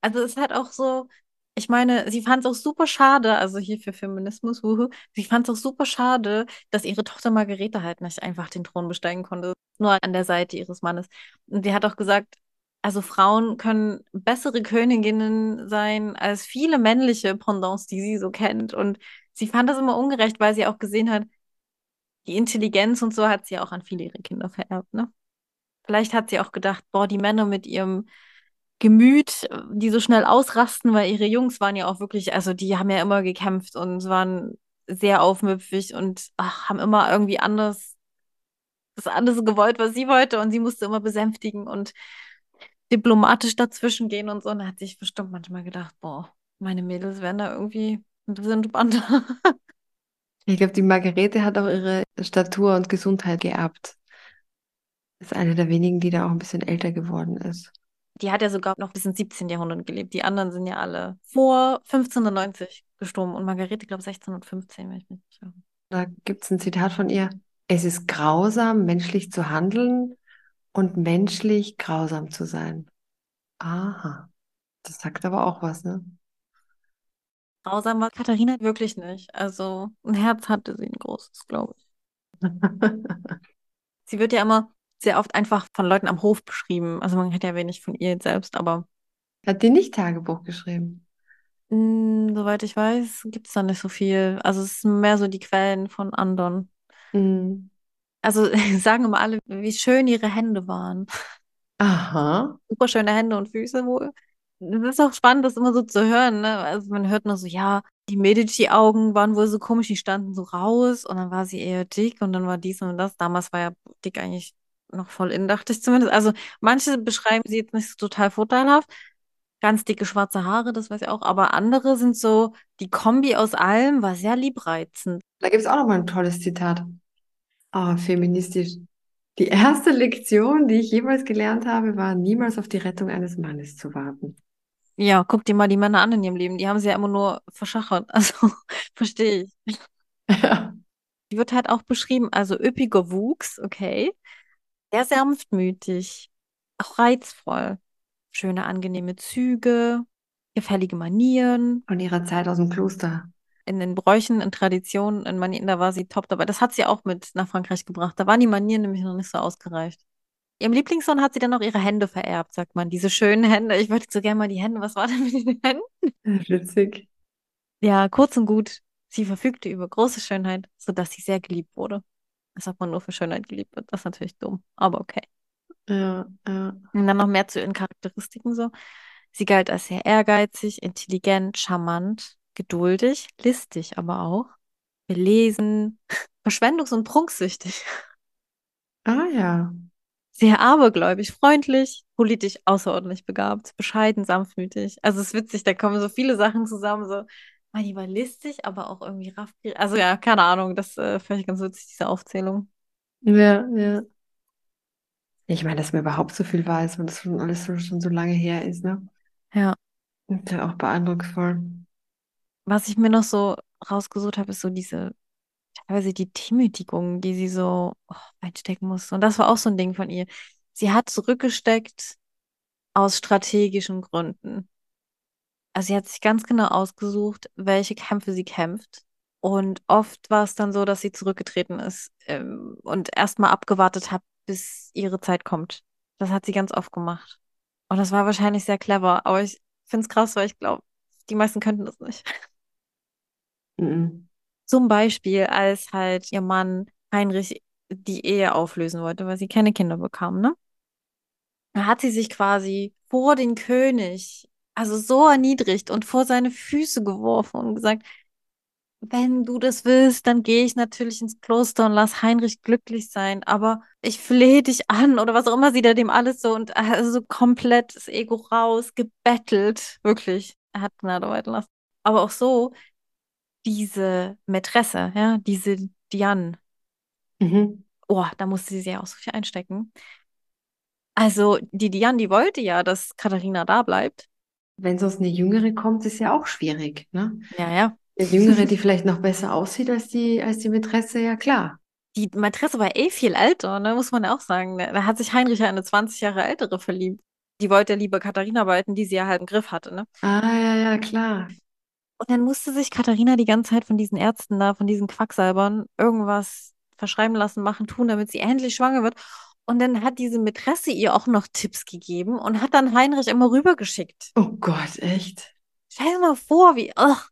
Also es hat auch so, ich meine, sie fand es auch super schade, also hier für Feminismus, wuhu, sie fand es auch super schade, dass ihre Tochter Margarete halt nicht einfach den Thron besteigen konnte, nur an der Seite ihres Mannes. Und sie hat auch gesagt, also Frauen können bessere Königinnen sein als viele männliche Pendants, die sie so kennt. Und sie fand das immer ungerecht, weil sie auch gesehen hat, die Intelligenz und so hat sie auch an viele ihrer Kinder vererbt, ne? Vielleicht hat sie auch gedacht, boah, die Männer mit ihrem Gemüt, die so schnell ausrasten, weil ihre Jungs waren ja auch wirklich, also die haben ja immer gekämpft und waren sehr aufmüpfig und ach, haben immer irgendwie anders, das andere gewollt, was sie wollte und sie musste immer besänftigen und diplomatisch dazwischen gehen und so. Und da hat sich bestimmt manchmal gedacht, boah, meine Mädels werden da irgendwie ein bisschen entspannter. *laughs* Ich glaube, die Margarete hat auch ihre Statur und Gesundheit geerbt. Ist eine der wenigen, die da auch ein bisschen älter geworden ist. Die hat ja sogar noch bis ins 17. Jahrhundert gelebt. Die anderen sind ja alle vor 1590 gestorben und Margarete, glaube ich, 1615, wenn ich mich nicht irre. Da gibt es ein Zitat von ihr. Es ist grausam, menschlich zu handeln und menschlich grausam zu sein. Aha. Das sagt aber auch was, ne? Grausam war Katharina wirklich nicht. Also ein Herz hatte sie ein großes, glaube ich. *laughs* Sie wird ja immer sehr oft einfach von Leuten am Hof beschrieben. Also man hat ja wenig von ihr selbst, aber Hat die nicht Tagebuch geschrieben? mh, soweit ich weiß, gibt es da nicht so viel. Also es sind mehr so die Quellen von anderen. Mhm. Also *laughs* sagen immer alle, wie schön ihre Hände waren. Aha. Super schöne Hände und Füße wohl. Das ist auch spannend, das immer so zu hören, ne? Also man hört nur so, ja, die Medici-Augen waren wohl so komisch, die standen so raus und dann war sie eher dick und dann war dies und das. Damals war ja dick eigentlich noch voll in, dachte ich zumindest. Also manche beschreiben sie jetzt nicht so total vorteilhaft. Ganz dicke schwarze Haare, das weiß ich auch. Aber andere sind so, die Kombi aus allem war sehr liebreizend. Da gibt es auch noch mal ein tolles Zitat. Ah, feministisch. Die erste Lektion, die ich jemals gelernt habe, war, niemals auf die Rettung eines Mannes zu warten. Ja, guck dir mal die Männer an in ihrem Leben. Die haben sie ja immer nur verschachert. *laughs* Also, verstehe ich. *laughs* Die wird halt auch beschrieben, also üppiger Wuchs, okay. Sehr sanftmütig, auch reizvoll. Schöne, angenehme Züge, gefällige Manieren. Von ihrer Zeit aus dem Kloster. In den Bräuchen, in Traditionen, in Manieren, da war sie top dabei. Das hat sie auch mit nach Frankreich gebracht. Da waren die Manieren nämlich noch nicht so ausgereift. Ihrem Lieblingssohn hat sie dann auch ihre Hände vererbt, sagt man. Diese schönen Hände. Ich wollte so gerne mal die Hände. Was war denn mit den Händen? *laughs* Witzig. Ja, kurz und gut. Sie verfügte über große Schönheit, sodass sie sehr geliebt wurde. Als ob man nur für Schönheit geliebt wird. Das ist natürlich dumm, aber okay. Ja, ja. Und dann noch mehr zu ihren Charakteristiken so. Sie galt als sehr ehrgeizig, intelligent, charmant, geduldig, listig aber auch, belesen, *laughs* verschwendungs- und prunksüchtig, Ah *laughs* ja. sehr abergläubig, freundlich, politisch außerordentlich begabt, bescheiden, sanftmütig. Also es ist witzig, da kommen so viele Sachen zusammen, so, man, die war listig, aber auch irgendwie raffgierig. Also ja, keine Ahnung, das äh, fand ich ganz witzig, diese Aufzählung. Ja, ja. Ich meine, dass man überhaupt so viel weiß, wenn das schon alles so, schon so lange her ist, ne? Ja. Ist ja auch beeindrucksvoll. Was ich mir noch so rausgesucht habe, ist so diese, teilweise die Demütigung, die sie so oh, einstecken muss. Und das war auch so ein Ding von ihr. Sie hat zurückgesteckt aus strategischen Gründen. Also sie hat sich ganz genau ausgesucht, welche Kämpfe sie kämpft. Und oft war es dann so, dass sie zurückgetreten ist ähm, und erstmal abgewartet hat, bis ihre Zeit kommt. Das hat sie ganz oft gemacht. Und das war wahrscheinlich sehr clever. Aber ich finde es krass, weil ich glaube, die meisten könnten das nicht. *laughs* Mhm. Zum Beispiel, als halt ihr Mann Heinrich die Ehe auflösen wollte, weil sie keine Kinder bekam, ne? Da hat sie sich quasi vor den König, also so erniedrigt und vor seine Füße geworfen und gesagt, wenn du das willst, dann gehe ich natürlich ins Kloster und lass Heinrich glücklich sein, aber ich flehe dich an oder was auch immer sie da dem alles so und also so komplett das Ego raus, gebettelt, wirklich. Er hat Gnade walten lassen. Aber auch so, diese Mätresse, ja, diese Diane, Mhm. oh, da musste sie sich auch so viel einstecken. Also, die Diane, die wollte ja, dass Katharina da bleibt. Wenn sonst eine Jüngere kommt, ist ja auch schwierig, ne? Ja, ja. Eine Jüngere, die vielleicht noch besser aussieht als die, als die Mätresse, ja klar. Die Mätresse war eh viel älter, ne, muss man auch sagen. Da hat sich Heinrich ja in eine 20 Jahre ältere verliebt. Die wollte ja lieber Katharina behalten, die sie ja halt im Griff hatte, ne? Ah, ja, ja, klar. Und dann musste sich Katharina die ganze Zeit von diesen Ärzten da, von diesen Quacksalbern, irgendwas verschreiben lassen, machen, tun, damit sie endlich schwanger wird. Und dann hat diese Mätresse ihr auch noch Tipps gegeben und hat dann Heinrich immer rübergeschickt. Oh Gott, echt? Stell dir mal vor, wie. ugh.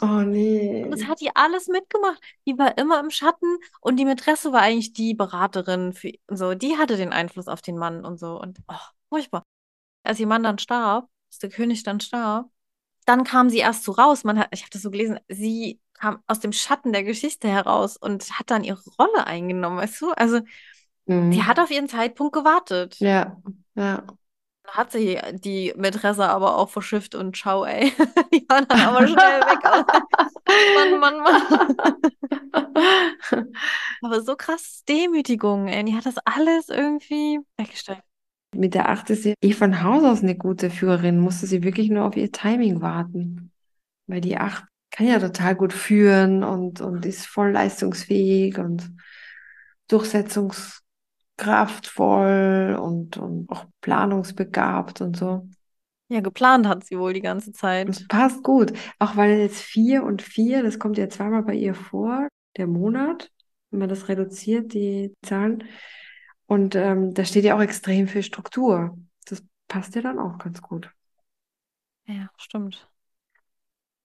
Oh nee. Und das hat die alles mitgemacht. Die war immer im Schatten und die Mätresse war eigentlich die Beraterin für so. Die hatte den Einfluss auf den Mann und so. Und oh, furchtbar. als ihr Mann dann starb, als der König dann starb, dann kam sie erst so raus. Man hat, ich habe das so gelesen, sie kam aus dem Schatten der Geschichte heraus und hat dann ihre Rolle eingenommen, weißt du? Also, Mhm. die hat auf ihren Zeitpunkt gewartet. Ja, ja. Hat sie die Mätresse aber auch verschifft und ciao, ey. *laughs* Die war dann aber schnell weg. Mann, Mann, Mann. *laughs* Aber so krass Demütigung, ey. Die hat das alles irgendwie weggestellt. Mit der Acht ist sie eh von Haus aus eine gute Führerin, musste sie wirklich nur auf ihr Timing warten. Weil die Acht kann ja total gut führen und, und ist voll leistungsfähig und durchsetzungskraftvoll und, und auch planungsbegabt und so. Ja, geplant hat sie wohl die ganze Das Zeit. passt gut. Auch weil jetzt vier und vier, das kommt ja zweimal bei ihr vor, der Monat, wenn man das reduziert, die Zahlen. Und ähm, da steht ja auch extrem viel Struktur. Das passt ja dann auch ganz gut. Ja, stimmt.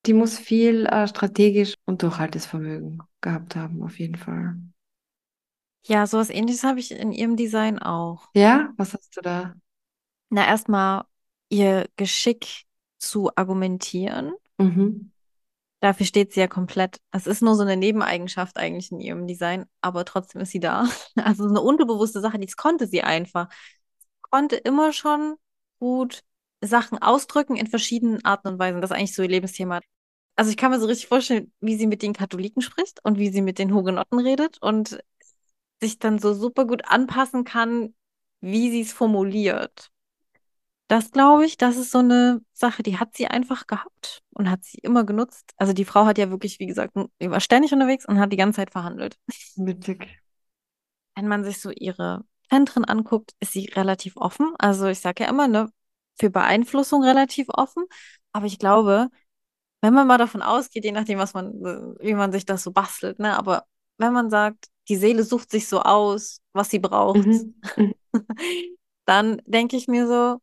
Die muss viel äh, strategisch und Durchhaltesvermögen gehabt haben, auf jeden Fall. Ja, sowas ähnliches habe ich in ihrem Design auch. Ja, was hast du da? Na, erstmal ihr Geschick zu argumentieren. Mhm. Dafür steht sie ja komplett. Es ist nur so eine Nebeneigenschaft eigentlich in ihrem Design, aber trotzdem ist sie da. *laughs* Also so eine unterbewusste Sache, das konnte sie einfach. Konnte immer schon gut Sachen ausdrücken in verschiedenen Arten und Weisen. Das ist eigentlich so ihr Lebensthema. Also ich kann mir so richtig vorstellen, wie sie mit den Katholiken spricht und wie sie mit den Hugenotten redet und sich dann so super gut anpassen kann, wie sie es formuliert. Das glaube ich, das ist so eine Sache, die hat sie einfach gehabt und hat sie immer genutzt. Also die Frau hat ja wirklich, wie gesagt, die war ständig unterwegs und hat die ganze Zeit verhandelt. Witzig. Wenn man sich so ihre Zentren anguckt, ist sie relativ offen. Also ich sage ja immer, ne, für Beeinflussung relativ offen. Aber ich glaube, wenn man mal davon ausgeht, je nachdem, was man, wie man sich das so bastelt, ne, aber wenn man sagt, die Seele sucht sich so aus, was sie braucht, Mhm. Mhm. *laughs* dann denke ich mir so,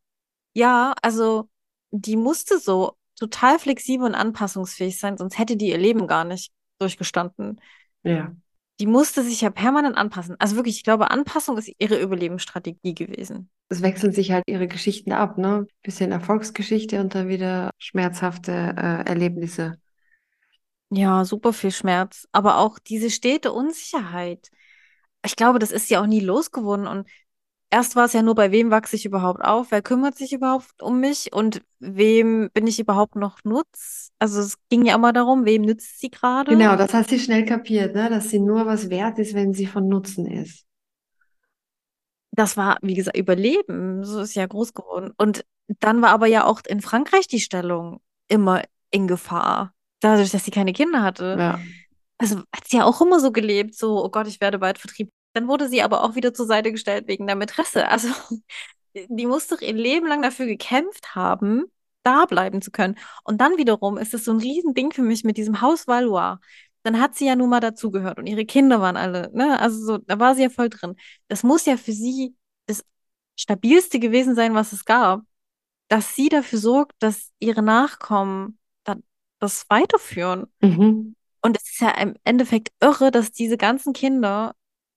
ja, also die musste so total flexibel und anpassungsfähig sein, sonst hätte die ihr Leben gar nicht durchgestanden. Ja. Die musste sich ja permanent anpassen. Also wirklich, ich glaube, Anpassung ist ihre Überlebensstrategie gewesen. Es wechseln sich halt ihre Geschichten ab, ne? Bisschen Erfolgsgeschichte und dann wieder schmerzhafte äh, Erlebnisse. Ja, super viel Schmerz, aber auch diese stete Unsicherheit. Ich glaube, das ist ja auch nie losgeworden und erst war es ja nur, bei wem wachse ich überhaupt auf, wer kümmert sich überhaupt um mich und wem bin ich überhaupt noch nutz? Also es ging ja immer darum, wem nützt sie gerade? Genau, das hat sie schnell kapiert, ne? Dass sie nur was wert ist, wenn sie von Nutzen ist. Das war, wie gesagt, Überleben. So ist ja groß geworden. Und dann war aber ja auch in Frankreich die Stellung immer in Gefahr. Dadurch, dass sie keine Kinder hatte. Ja. Also hat sie ja auch immer so gelebt, so, oh Gott, ich werde bald vertrieben. Dann wurde sie aber auch wieder zur Seite gestellt wegen der Mätresse. Also *laughs* die muss doch ihr Leben lang dafür gekämpft haben, da bleiben zu können. Und dann wiederum ist es so ein Riesending für mich mit diesem Haus Valois. Dann hat sie ja nun mal dazugehört und ihre Kinder waren alle, ne? Also so, da war sie ja voll drin. Das muss ja für sie das Stabilste gewesen sein, was es gab, dass sie dafür sorgt, dass ihre Nachkommen da, das weiterführen. Mhm. Und es ist ja im Endeffekt irre, dass diese ganzen Kinder,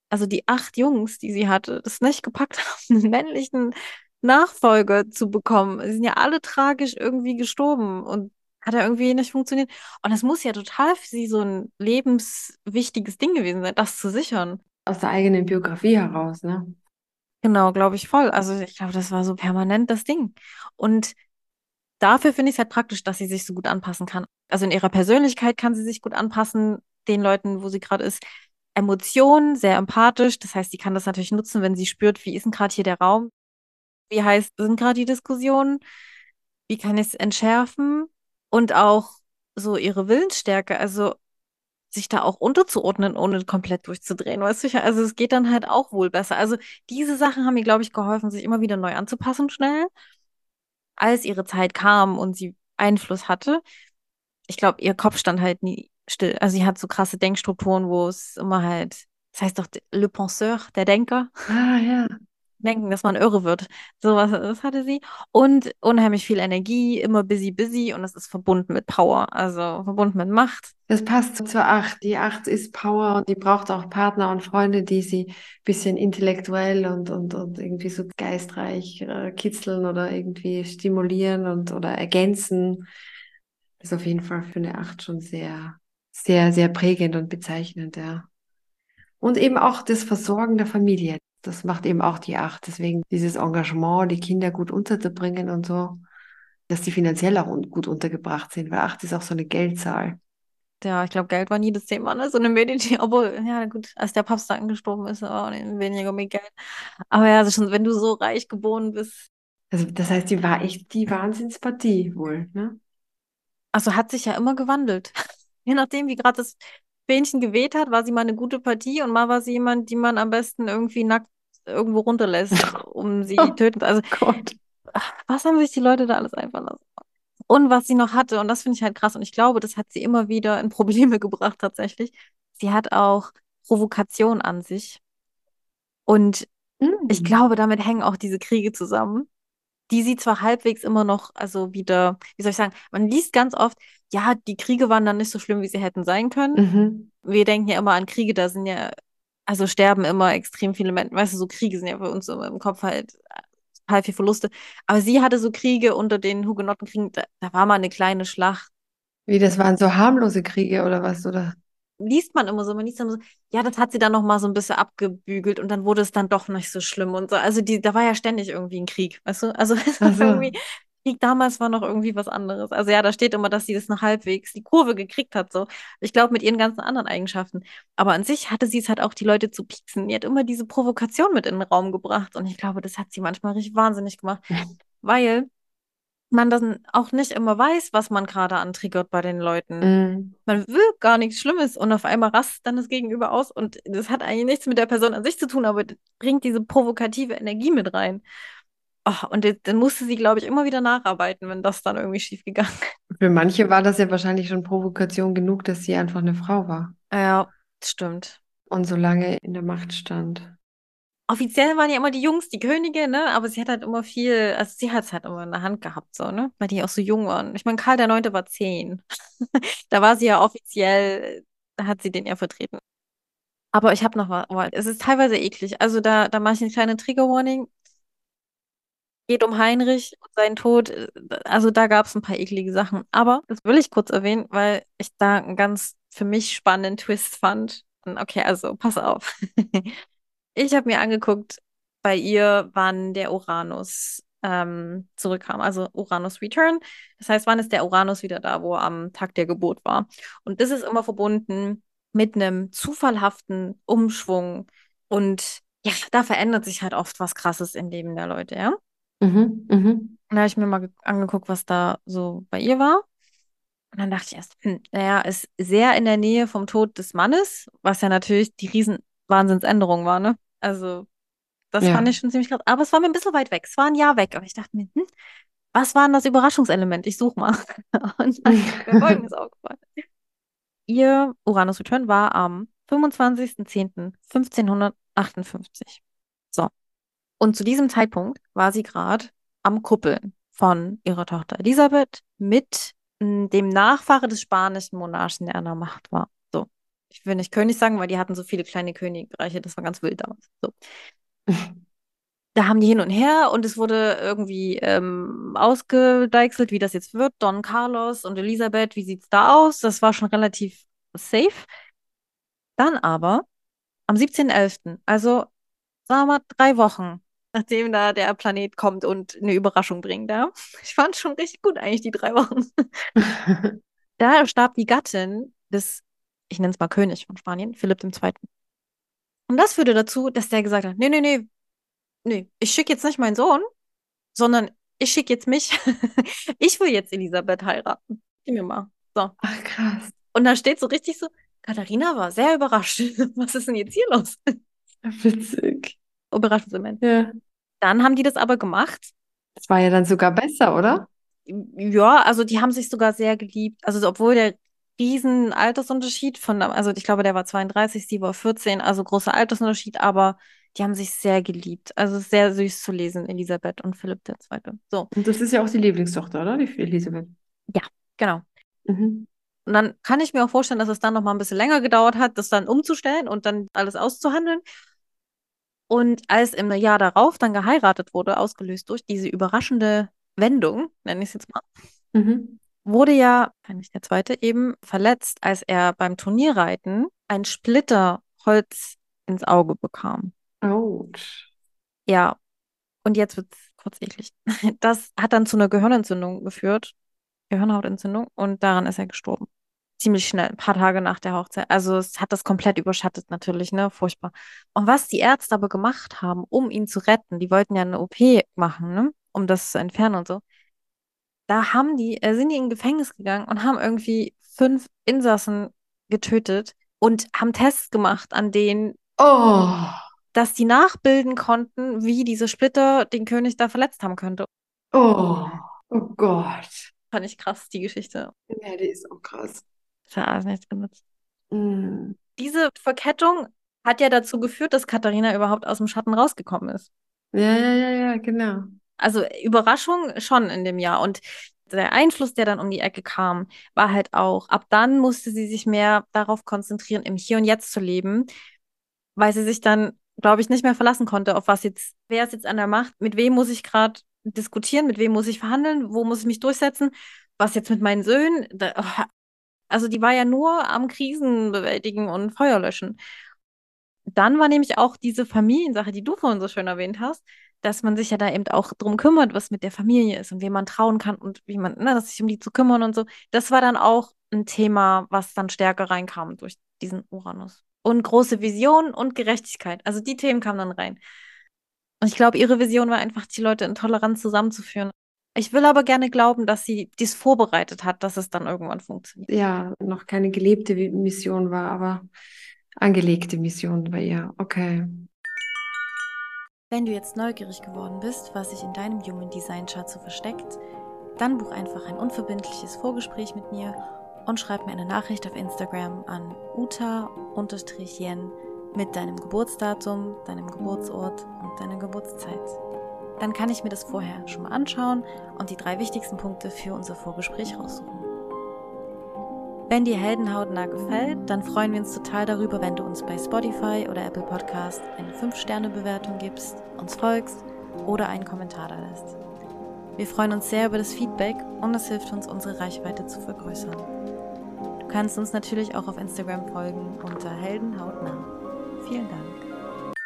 also die acht Jungs, die sie hatte, das nicht gepackt *laughs* haben, einen männlichen Nachfolger zu bekommen. Sie sind ja alle tragisch irgendwie gestorben und hat ja irgendwie nicht funktioniert. Und es muss ja total für sie so ein lebenswichtiges Ding gewesen sein, das zu sichern. Aus der eigenen Biografie heraus, ne? Genau, glaube ich voll. Also ich glaube, das war so permanent das Ding. Und dafür finde ich es halt praktisch, dass sie sich so gut anpassen kann. Also in ihrer Persönlichkeit kann sie sich gut anpassen, den Leuten, wo sie gerade ist. Emotionen, sehr empathisch. Das heißt, sie kann das natürlich nutzen, wenn sie spürt, wie ist denn gerade hier der Raum? Wie heiß sind gerade die Diskussionen? Wie kann ich es entschärfen? Und auch so ihre Willensstärke, also sich da auch unterzuordnen, ohne komplett durchzudrehen, weißt du? Also es geht dann halt auch wohl besser. Also diese Sachen haben mir, glaube ich, geholfen, sich immer wieder neu anzupassen schnell. Als ihre Zeit kam und sie Einfluss hatte, ich glaube, ihr Kopf stand halt nie still. Also sie hat so krasse Denkstrukturen, wo es immer halt, das heißt doch Le Penseur, der Denker. Ah, ja. denken, dass man irre wird. Sowas, das hatte sie. Und unheimlich viel Energie, immer busy, busy und es ist verbunden mit Power, also verbunden mit Macht. Das passt zur Acht. Die Acht ist Power und die braucht auch Partner und Freunde, die sie ein bisschen intellektuell und, und, und irgendwie so geistreich äh, kitzeln oder irgendwie stimulieren und oder ergänzen. Das ist auf jeden Fall für eine Acht schon sehr, sehr, sehr prägend und bezeichnend, ja. Und eben auch das Versorgen der Familie. Das macht eben auch die Acht. Deswegen dieses Engagement, die Kinder gut unterzubringen und so, dass die finanziell auch gut untergebracht sind, weil Acht ist auch so eine Geldzahl. Ja, ich glaube, Geld war nie das Thema, ne? So eine Medizin, *laughs* obwohl, ja, gut, als der Papst dann gestorben ist, war auch weniger mit Geld. Aber ja, also schon, wenn du so reich geboren bist. Also, das heißt, die war echt die Wahnsinnspartie wohl, ne? Also hat sich ja immer gewandelt. *laughs* Je nachdem, wie gerade das Fähnchen geweht hat, war sie mal eine gute Partie und mal war sie jemand, die man am besten irgendwie nackt irgendwo runterlässt, *laughs* um sie Oh töten. Also, Gott. was haben sich die Leute da alles einfallen lassen? Und was sie noch hatte, und das finde ich halt krass, und ich glaube, das hat sie immer wieder in Probleme *laughs* gebracht tatsächlich. Sie hat auch Provokation an sich. Und ich Mm. glaube, damit hängen auch diese Kriege zusammen, die sie zwar halbwegs immer noch, also wieder, wie soll ich sagen, man liest ganz oft, ja, die Kriege waren dann nicht so schlimm, wie sie hätten sein können. Mhm. Wir denken ja immer an Kriege, da sind ja, also sterben immer extrem viele Menschen, weißt du, so Kriege sind ja für uns im Kopf halt total viel Verluste. Aber sie hatte so Kriege unter den Hugenottenkriegen, da, da war mal eine kleine Schlacht. Wie, das waren so harmlose Kriege oder was, oder? Liest man immer so, man liest immer so, ja, das hat sie dann noch mal so ein bisschen abgebügelt und dann wurde es dann doch nicht so schlimm und so. Also die, da war ja ständig irgendwie ein Krieg, weißt du? Also *laughs* es war Ach so. irgendwie, Krieg damals war noch irgendwie was anderes. Also ja, da steht immer, dass sie das noch halbwegs die Kurve gekriegt hat, so. Ich glaube, mit ihren ganzen anderen Eigenschaften. Aber an sich hatte sie es halt auch, die Leute zu pieksen. Die hat immer diese Provokation mit in den Raum gebracht und ich glaube, das hat sie manchmal richtig wahnsinnig gemacht, *laughs* weil man dann auch nicht immer weiß, was man gerade antriggert bei den Leuten. Mm. Man will gar nichts Schlimmes und auf einmal rastet dann das Gegenüber aus und das hat eigentlich nichts mit der Person an sich zu tun, aber bringt diese provokative Energie mit rein. Oh, und dann musste sie, glaube ich, immer wieder nacharbeiten, wenn das dann irgendwie schief gegangen ist. *laughs* Für manche war das ja wahrscheinlich schon Provokation genug, dass sie einfach eine Frau war Ja, stimmt. und so lange in der Macht stand. Offiziell waren ja immer die Jungs die Könige, ne? Aber sie hat halt immer viel, also sie hat es halt immer in der Hand gehabt, so, ne? Weil die auch so jung waren. Ich meine, Karl der Neunte war zehn. *laughs* Da war sie ja offiziell, da hat sie den ja vertreten. Aber ich habe noch was. oh, Es ist teilweise eklig. Also da, da mache ich eine kleine Trigger-Warning. Geht um Heinrich und seinen Tod. Also da gab es ein paar eklige Sachen. Aber das will ich kurz erwähnen, weil ich da einen ganz für mich spannenden Twist fand. Okay, also pass auf. *laughs* Ich habe mir angeguckt, bei ihr, wann der Uranus ähm, zurückkam. Also Uranus Return. Das heißt, wann ist der Uranus wieder da, wo er am Tag der Geburt war. Und das ist immer verbunden mit einem zufallhaften Umschwung. Und ja, da verändert sich halt oft was Krasses im Leben der Leute, ja. Mhm, mhm. Und da habe ich mir mal ge- angeguckt, was da so bei ihr war. Und dann dachte ich erst, hm, naja, ist sehr in der Nähe vom Tod des Mannes, was ja natürlich die riesen Wahnsinnsänderung war, ne? Also, das fand Ja. ich schon ziemlich krass. Aber es war mir ein bisschen weit weg. Es war ein Jahr weg. Aber ich dachte mir, hm, was war denn das Überraschungselement? Ich suche mal. *laughs* Und dann ist mir Folgendes *laughs* aufgefallen. Ihr Uranus Return war am 25.10.1558. So. Und zu diesem Zeitpunkt war sie gerade am Kuppeln von ihrer Tochter Elisabeth mit m, dem Nachfahre des spanischen Monarchen, der an der Macht war. Ich will nicht König sagen, weil die hatten so viele kleine Königreiche, das war ganz wild damals. So. *laughs* Da haben die hin und her und es wurde irgendwie ähm, ausgedeichselt, wie das jetzt wird. Don Carlos und Elisabeth, wie sieht's da aus? Das war schon relativ safe. Dann aber am 17.11., also sagen wir mal drei Wochen, nachdem da der Planet kommt und eine Überraschung bringt, ja. Ich fand schon richtig gut eigentlich die drei Wochen. *laughs* Da starb die Gattin des, ich nenne es mal König von Spanien, Philipp II. Und das führte dazu, dass der gesagt hat, nee, nee, nee, nee, ich schicke jetzt nicht meinen Sohn, sondern ich schicke jetzt mich. *laughs* Ich will jetzt Elisabeth heiraten. Gib mir mal. So. Ach, krass. Und da steht so richtig so, Katharina war sehr überrascht. *laughs* Was ist denn jetzt hier los? Witzig. Überraschungsmoment. Ja. Dann haben die das aber gemacht. Das war ja dann sogar besser, oder? Ja, also die haben sich sogar sehr geliebt. Also obwohl der riesen Altersunterschied von, also ich glaube, der war 32, sie war 14, also großer Altersunterschied, aber Die haben sich sehr geliebt. Also sehr süß zu lesen, Elisabeth und Philipp II. So, Und das ist ja auch die Lieblingstochter, oder? Die Elisabeth. genau. Mhm. Und dann kann ich mir auch vorstellen, dass es dann noch mal ein bisschen länger gedauert hat, das dann umzustellen und dann alles auszuhandeln. Und als im Jahr darauf dann geheiratet wurde, ausgelöst durch diese überraschende Wendung, nenne ich es jetzt mal, Mhm. Wurde ja, nicht der zweite, eben verletzt, als er beim Turnierreiten ein Splitterholz ins Auge bekam. Ouch. Ja, und jetzt wird es kurz eklig. *laughs* Das hat dann zu einer Gehirnentzündung geführt, Gehirnhautentzündung, und daran ist er gestorben. Ziemlich schnell, ein paar Tage nach der Hochzeit. Also es hat das komplett überschattet natürlich, ne? Furchtbar. Und was die Ärzte aber gemacht haben, um ihn zu retten, die wollten ja eine OP machen, ne? Um das zu entfernen und so. Da haben die, äh, sind die in Gefängnis gegangen und haben irgendwie fünf Insassen getötet und haben Tests gemacht, an denen Oh. dass die nachbilden konnten, wie diese Splitter den König da verletzt haben könnte. Oh. Oh Gott. Fand ich krass, die Geschichte. Ja, die ist auch krass. Das hat alles nichts genutzt. Mm. Diese Verkettung hat ja dazu geführt, dass Katharina überhaupt aus dem Schatten rausgekommen ist. Ja, ja, ja, ja, genau. Also Überraschung schon in dem Jahr. Und der Einfluss, der dann um die Ecke kam, war halt auch, ab dann musste sie sich mehr darauf konzentrieren, im Hier und Jetzt zu leben, weil sie sich dann, glaube ich, nicht mehr verlassen konnte, auf was jetzt, wer ist jetzt an der Macht, mit wem muss ich gerade diskutieren, mit wem muss ich verhandeln, wo muss ich mich durchsetzen, was jetzt mit meinen Söhnen. Oh, also die war ja nur am Krisen bewältigen und Feuer löschen. Dann war nämlich auch diese Familiensache, die du vorhin so schön erwähnt hast, dass man sich ja da eben auch drum kümmert, was mit der Familie ist und wem man trauen kann und wie man, ne, dass sich um die zu kümmern und so. Das war dann auch ein Thema, was dann stärker reinkam durch diesen Uranus. Und große Vision und Gerechtigkeit. Also die Themen kamen dann rein. Und ich glaube, ihre Vision war einfach, die Leute in Toleranz zusammenzuführen. Ich will aber gerne glauben, dass sie dies vorbereitet hat, dass es dann irgendwann funktioniert. Ja, noch keine gelebte Mission war, aber angelegte Mission bei ihr. Okay. Wenn du jetzt neugierig geworden bist, was sich in deinem Human Design Chart so versteckt, dann buch einfach ein unverbindliches Vorgespräch mit mir und schreib mir eine Nachricht auf Instagram an uta-yen mit deinem Geburtsdatum, deinem Geburtsort und deiner Geburtszeit. Dann kann ich mir das vorher schon mal anschauen und die drei wichtigsten Punkte für unser Vorgespräch raussuchen. Wenn dir Heldenhautnah gefällt, dann freuen wir uns total darüber, wenn du uns bei Spotify oder Apple Podcast eine 5-Sterne-Bewertung gibst, uns folgst oder einen Kommentar da lässt. Wir freuen uns sehr über das Feedback und es hilft uns, unsere Reichweite zu vergrößern. Du kannst uns natürlich auch auf Instagram folgen unter Heldenhautnah. Vielen Dank.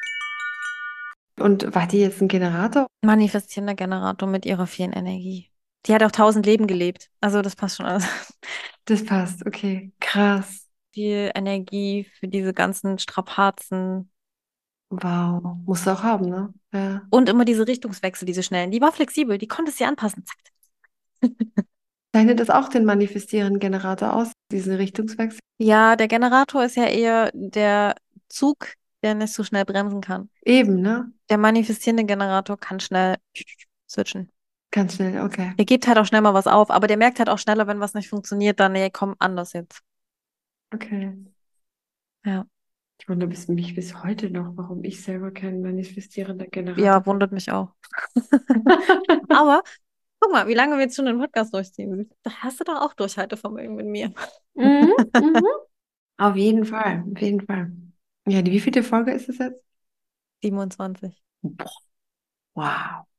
Und war die jetzt ein Generator? Manifestierender Generator mit ihrer vielen Energie. Die hat auch tausend Leben gelebt. Also das passt schon alles. Das passt, okay. Krass. Viel Energie für diese ganzen Strapazen. Wow. Musst du auch haben, ne? Ja. Und immer diese Richtungswechsel, diese schnellen. Die war flexibel, die konnte sie anpassen. Zack. *laughs* Zeichnet das auch den manifestierenden Generator aus, diesen Richtungswechsel? Ja, der Generator ist ja eher der Zug, der nicht so schnell bremsen kann. Eben, ne? Der manifestierende Generator kann schnell switchen. Ganz schnell, okay. Der gibt halt auch schnell mal was auf, aber der merkt halt auch schneller, wenn was nicht funktioniert, dann, nee, komm, anders jetzt. Okay. Ja. Ich wundere bis, mich bis heute noch, warum ich selber kein manifestierender Generator Ja, wundert mich auch. *laughs* Aber guck mal, wie lange wir jetzt schon den Podcast durchziehen. Da hast du doch auch Durchhaltevermögen mit mir. Mhm, *laughs* mhm. Auf jeden Fall, auf jeden Fall. Ja, die wievielte Folge ist es jetzt? 27. Boah. Wow.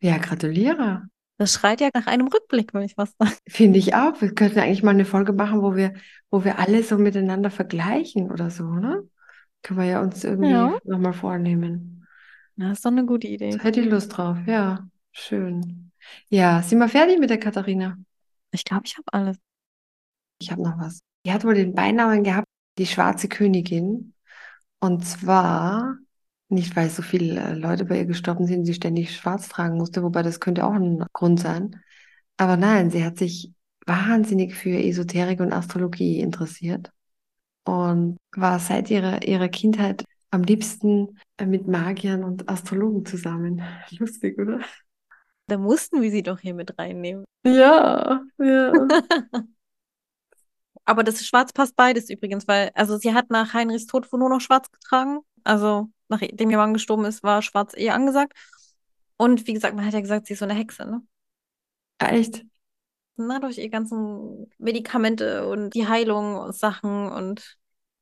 Ja, gratuliere. Das schreit ja nach einem Rückblick, würde ich was sagen. Finde ich auch. Wir könnten eigentlich mal eine Folge machen, wo wir, wo wir alle so miteinander vergleichen oder so, ne? Können wir ja uns irgendwie Ja. nochmal vornehmen. Das ist doch eine gute Idee. Da hätte ich Lust drauf. Ja, schön. Ja, sind wir fertig mit der Katharina? Ich glaube, ich habe alles. Ich habe noch was. Die hat wohl den Beinamen gehabt, die schwarze Königin. Und zwar, nicht weil so viele äh, Leute bei ihr gestorben sind, sie ständig schwarz tragen musste, wobei das könnte auch ein Grund sein. Aber nein, sie hat sich wahnsinnig für Esoterik und Astrologie interessiert und war seit ihrer, ihrer Kindheit am liebsten äh, mit Magiern und Astrologen zusammen. *laughs* Lustig, oder? Da mussten wir sie doch hier mit reinnehmen. Ja, ja. *laughs* Aber das Schwarz passt beides übrigens, weil, also sie hat nach Heinrichs Tod wohl nur noch schwarz getragen. Also nachdem ihr Mann gestorben ist, war schwarz eh angesagt. Und wie gesagt, man hat ja gesagt, sie ist so eine Hexe, ne? Ja, echt? Na, durch ihre ganzen Medikamente und die Heilung und Sachen und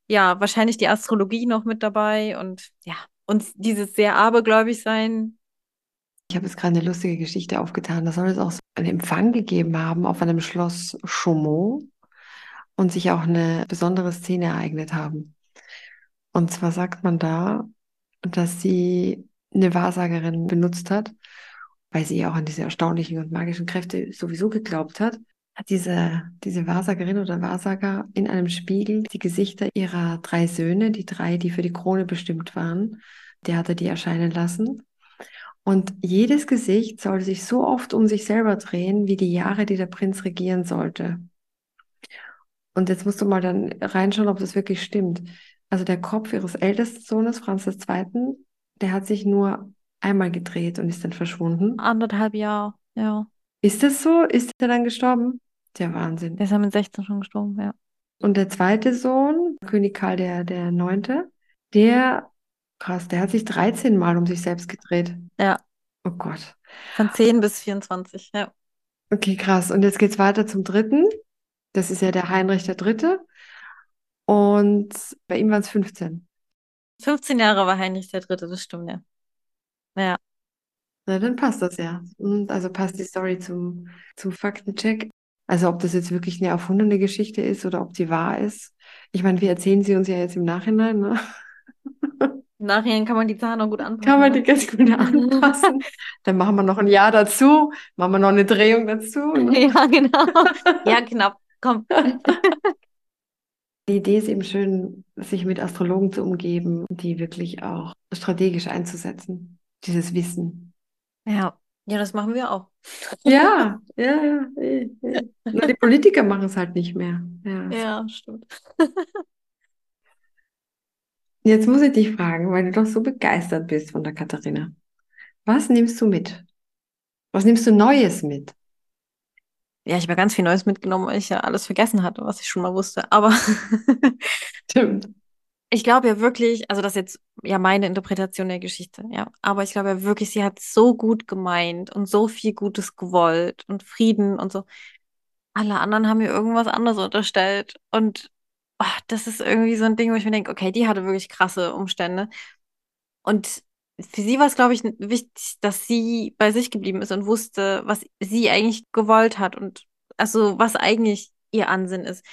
ja, wahrscheinlich die Astrologie noch mit dabei und ja, und dieses sehr abergläubig sein. Ich habe jetzt gerade eine lustige Geschichte aufgetan. Da soll es auch so einen Empfang gegeben haben auf einem Schloss Chaumont und sich auch eine besondere Szene ereignet haben. Und zwar sagt man da, dass sie eine Wahrsagerin benutzt hat, weil sie auch an diese erstaunlichen und magischen Kräfte sowieso geglaubt hat, hat diese, diese Wahrsagerin oder Wahrsager in einem Spiegel die Gesichter ihrer drei Söhne, die drei, die für die Krone bestimmt waren, der hatte die erscheinen lassen. Und jedes Gesicht soll sich so oft um sich selber drehen, wie die Jahre, die der Prinz regieren sollte. Und jetzt musst du mal dann reinschauen, ob das wirklich stimmt. Also der Kopf ihres ältesten Sohnes, Franz II., der hat sich nur einmal gedreht und ist dann verschwunden. Anderthalb Jahre, ja. Ist das so? Ist er dann gestorben? Der Wahnsinn. Der ist ja mit 16 schon gestorben, ja. Und der zweite Sohn, König Karl der, der Neunte, der, krass, der hat sich 13 Mal um sich selbst gedreht. Ja. Oh Gott. Von 10 bis 24, ja. Okay, krass. Und jetzt geht's weiter zum dritten. Das ist ja der Heinrich der Dritte. Und bei ihm waren es 15. 15 Jahre war Heinrich der Dritte, das stimmt, ja. Ja. Na, dann passt das ja. Und also passt die Story zum, zum Faktencheck. Also ob das jetzt wirklich eine erfundene Geschichte ist oder ob die wahr ist. Ich meine, wir erzählen sie uns ja jetzt im Nachhinein, ne? *laughs* Im Nachhinein kann man die Zahlen auch gut anpassen. Kann man ne? die ganz gut anpassen. *laughs* Dann machen wir noch ein Jahr dazu, machen wir noch eine Drehung dazu. Ne? Ja, genau. Ja, knapp. Komm. *laughs* Die Idee ist eben schön, sich mit Astrologen zu umgeben, die wirklich auch strategisch einzusetzen, dieses Wissen. Ja. Ja, das machen wir auch. Ja, ja, ja. eh, eh. Die Politiker machen es halt nicht mehr. Ja. Ja, stimmt. *laughs* Jetzt muss ich dich fragen, weil du doch so begeistert bist von der Katharina. Was nimmst du mit? Was nimmst du Neues mit? Ja, ich habe ganz viel Neues mitgenommen, weil ich ja alles vergessen hatte, was ich schon mal wusste. Aber *laughs* Stimmt. ich glaube ja wirklich, also das ist jetzt ja meine Interpretation der Geschichte, ja. Aber ich glaube ja wirklich, sie hat so gut gemeint und so viel Gutes gewollt und Frieden und so. Alle anderen haben mir irgendwas anderes unterstellt. Und oh, das ist irgendwie so ein Ding, wo ich mir denke, okay, die hatte wirklich krasse Umstände. Und für sie war es, glaube ich, wichtig, dass sie bei sich geblieben ist und wusste, was sie eigentlich gewollt hat und also was eigentlich ihr Ansinn ist.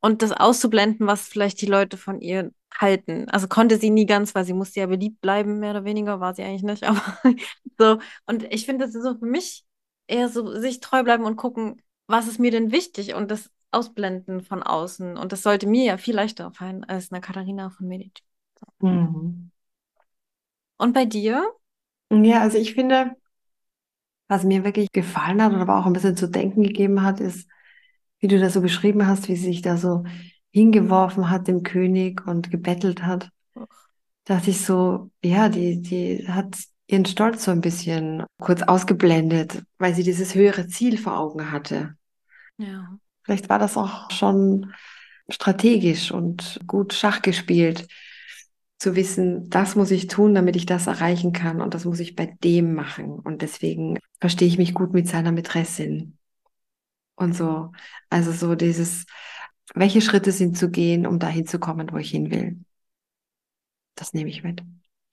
Und das auszublenden, was vielleicht die Leute von ihr halten. Also konnte sie nie ganz, weil sie musste ja beliebt bleiben, mehr oder weniger, war sie eigentlich nicht. *laughs* Aber so, und ich finde, das ist so für mich eher so sich treu bleiben und gucken, was ist mir denn wichtig und das Ausblenden von außen. Und das sollte mir ja viel leichter fallen als eine Katharina von Medici. Mhm. Und bei dir? Ja, also ich finde, was mir wirklich gefallen hat oder aber auch ein bisschen zu denken gegeben hat, ist, wie du das so beschrieben hast, wie sie sich da so hingeworfen hat dem König und gebettelt hat. Dachte ich so, ja, die, die hat ihren Stolz so ein bisschen kurz ausgeblendet, weil sie dieses höhere Ziel vor Augen hatte. Ja. Vielleicht war das auch schon strategisch und gut Schach gespielt, zu wissen, das muss ich tun, damit ich das erreichen kann und das muss ich bei dem machen. Und deswegen verstehe ich mich gut mit seiner Mätressin. Und so, also so dieses, welche Schritte sind zu gehen, um dahin zu kommen, wo ich hin will. Das nehme ich mit.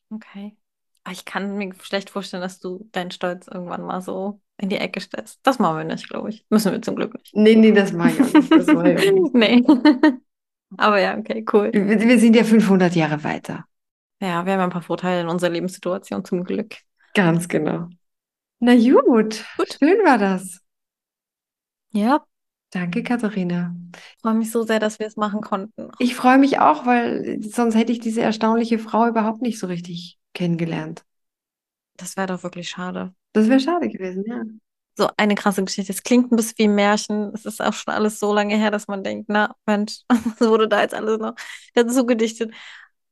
Okay. Aber ich kann mir schlecht vorstellen, dass du deinen Stolz irgendwann mal so in die Ecke stellst. Das machen wir nicht, glaube ich. Müssen wir zum Glück nicht. Nee, nee, das mache ich auch nicht. Das mache ich auch nicht. nee. Aber ja, okay, cool. Wir, wir sind ja 500 Jahre weiter. Ja, wir haben ein paar Vorteile in unserer Lebenssituation zum Glück. Ganz genau. Na gut, Gut. schön war das. Ja, Danke, Katharina. ich freue mich so sehr, dass wir es machen konnten. Ich freue mich auch, weil sonst hätte ich diese erstaunliche Frau überhaupt nicht so richtig kennengelernt. Das wäre doch wirklich schade. Das wäre schade gewesen, ja. So eine krasse Geschichte. Es klingt ein bisschen wie ein Märchen. Es ist auch schon alles so lange her, dass man denkt, na Mensch, *laughs* was wurde da jetzt alles noch dazu gedichtet?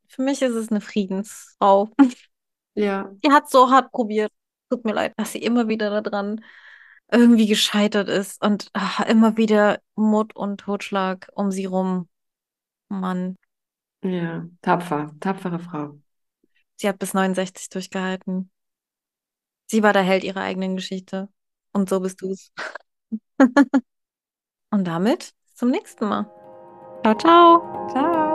Für mich ist es eine Friedensfrau. Ja, Die hat so hart probiert. Tut mir leid, dass sie immer wieder daran irgendwie gescheitert ist und ah, immer wieder Mord und Totschlag um sie rum. Mann. ja, tapfer, tapfere Frau. Sie hat bis 69 durchgehalten. Sie war der Held ihrer eigenen Geschichte. Und so bist du es. *laughs* Und damit zum nächsten Mal. Ciao, ciao. Ciao.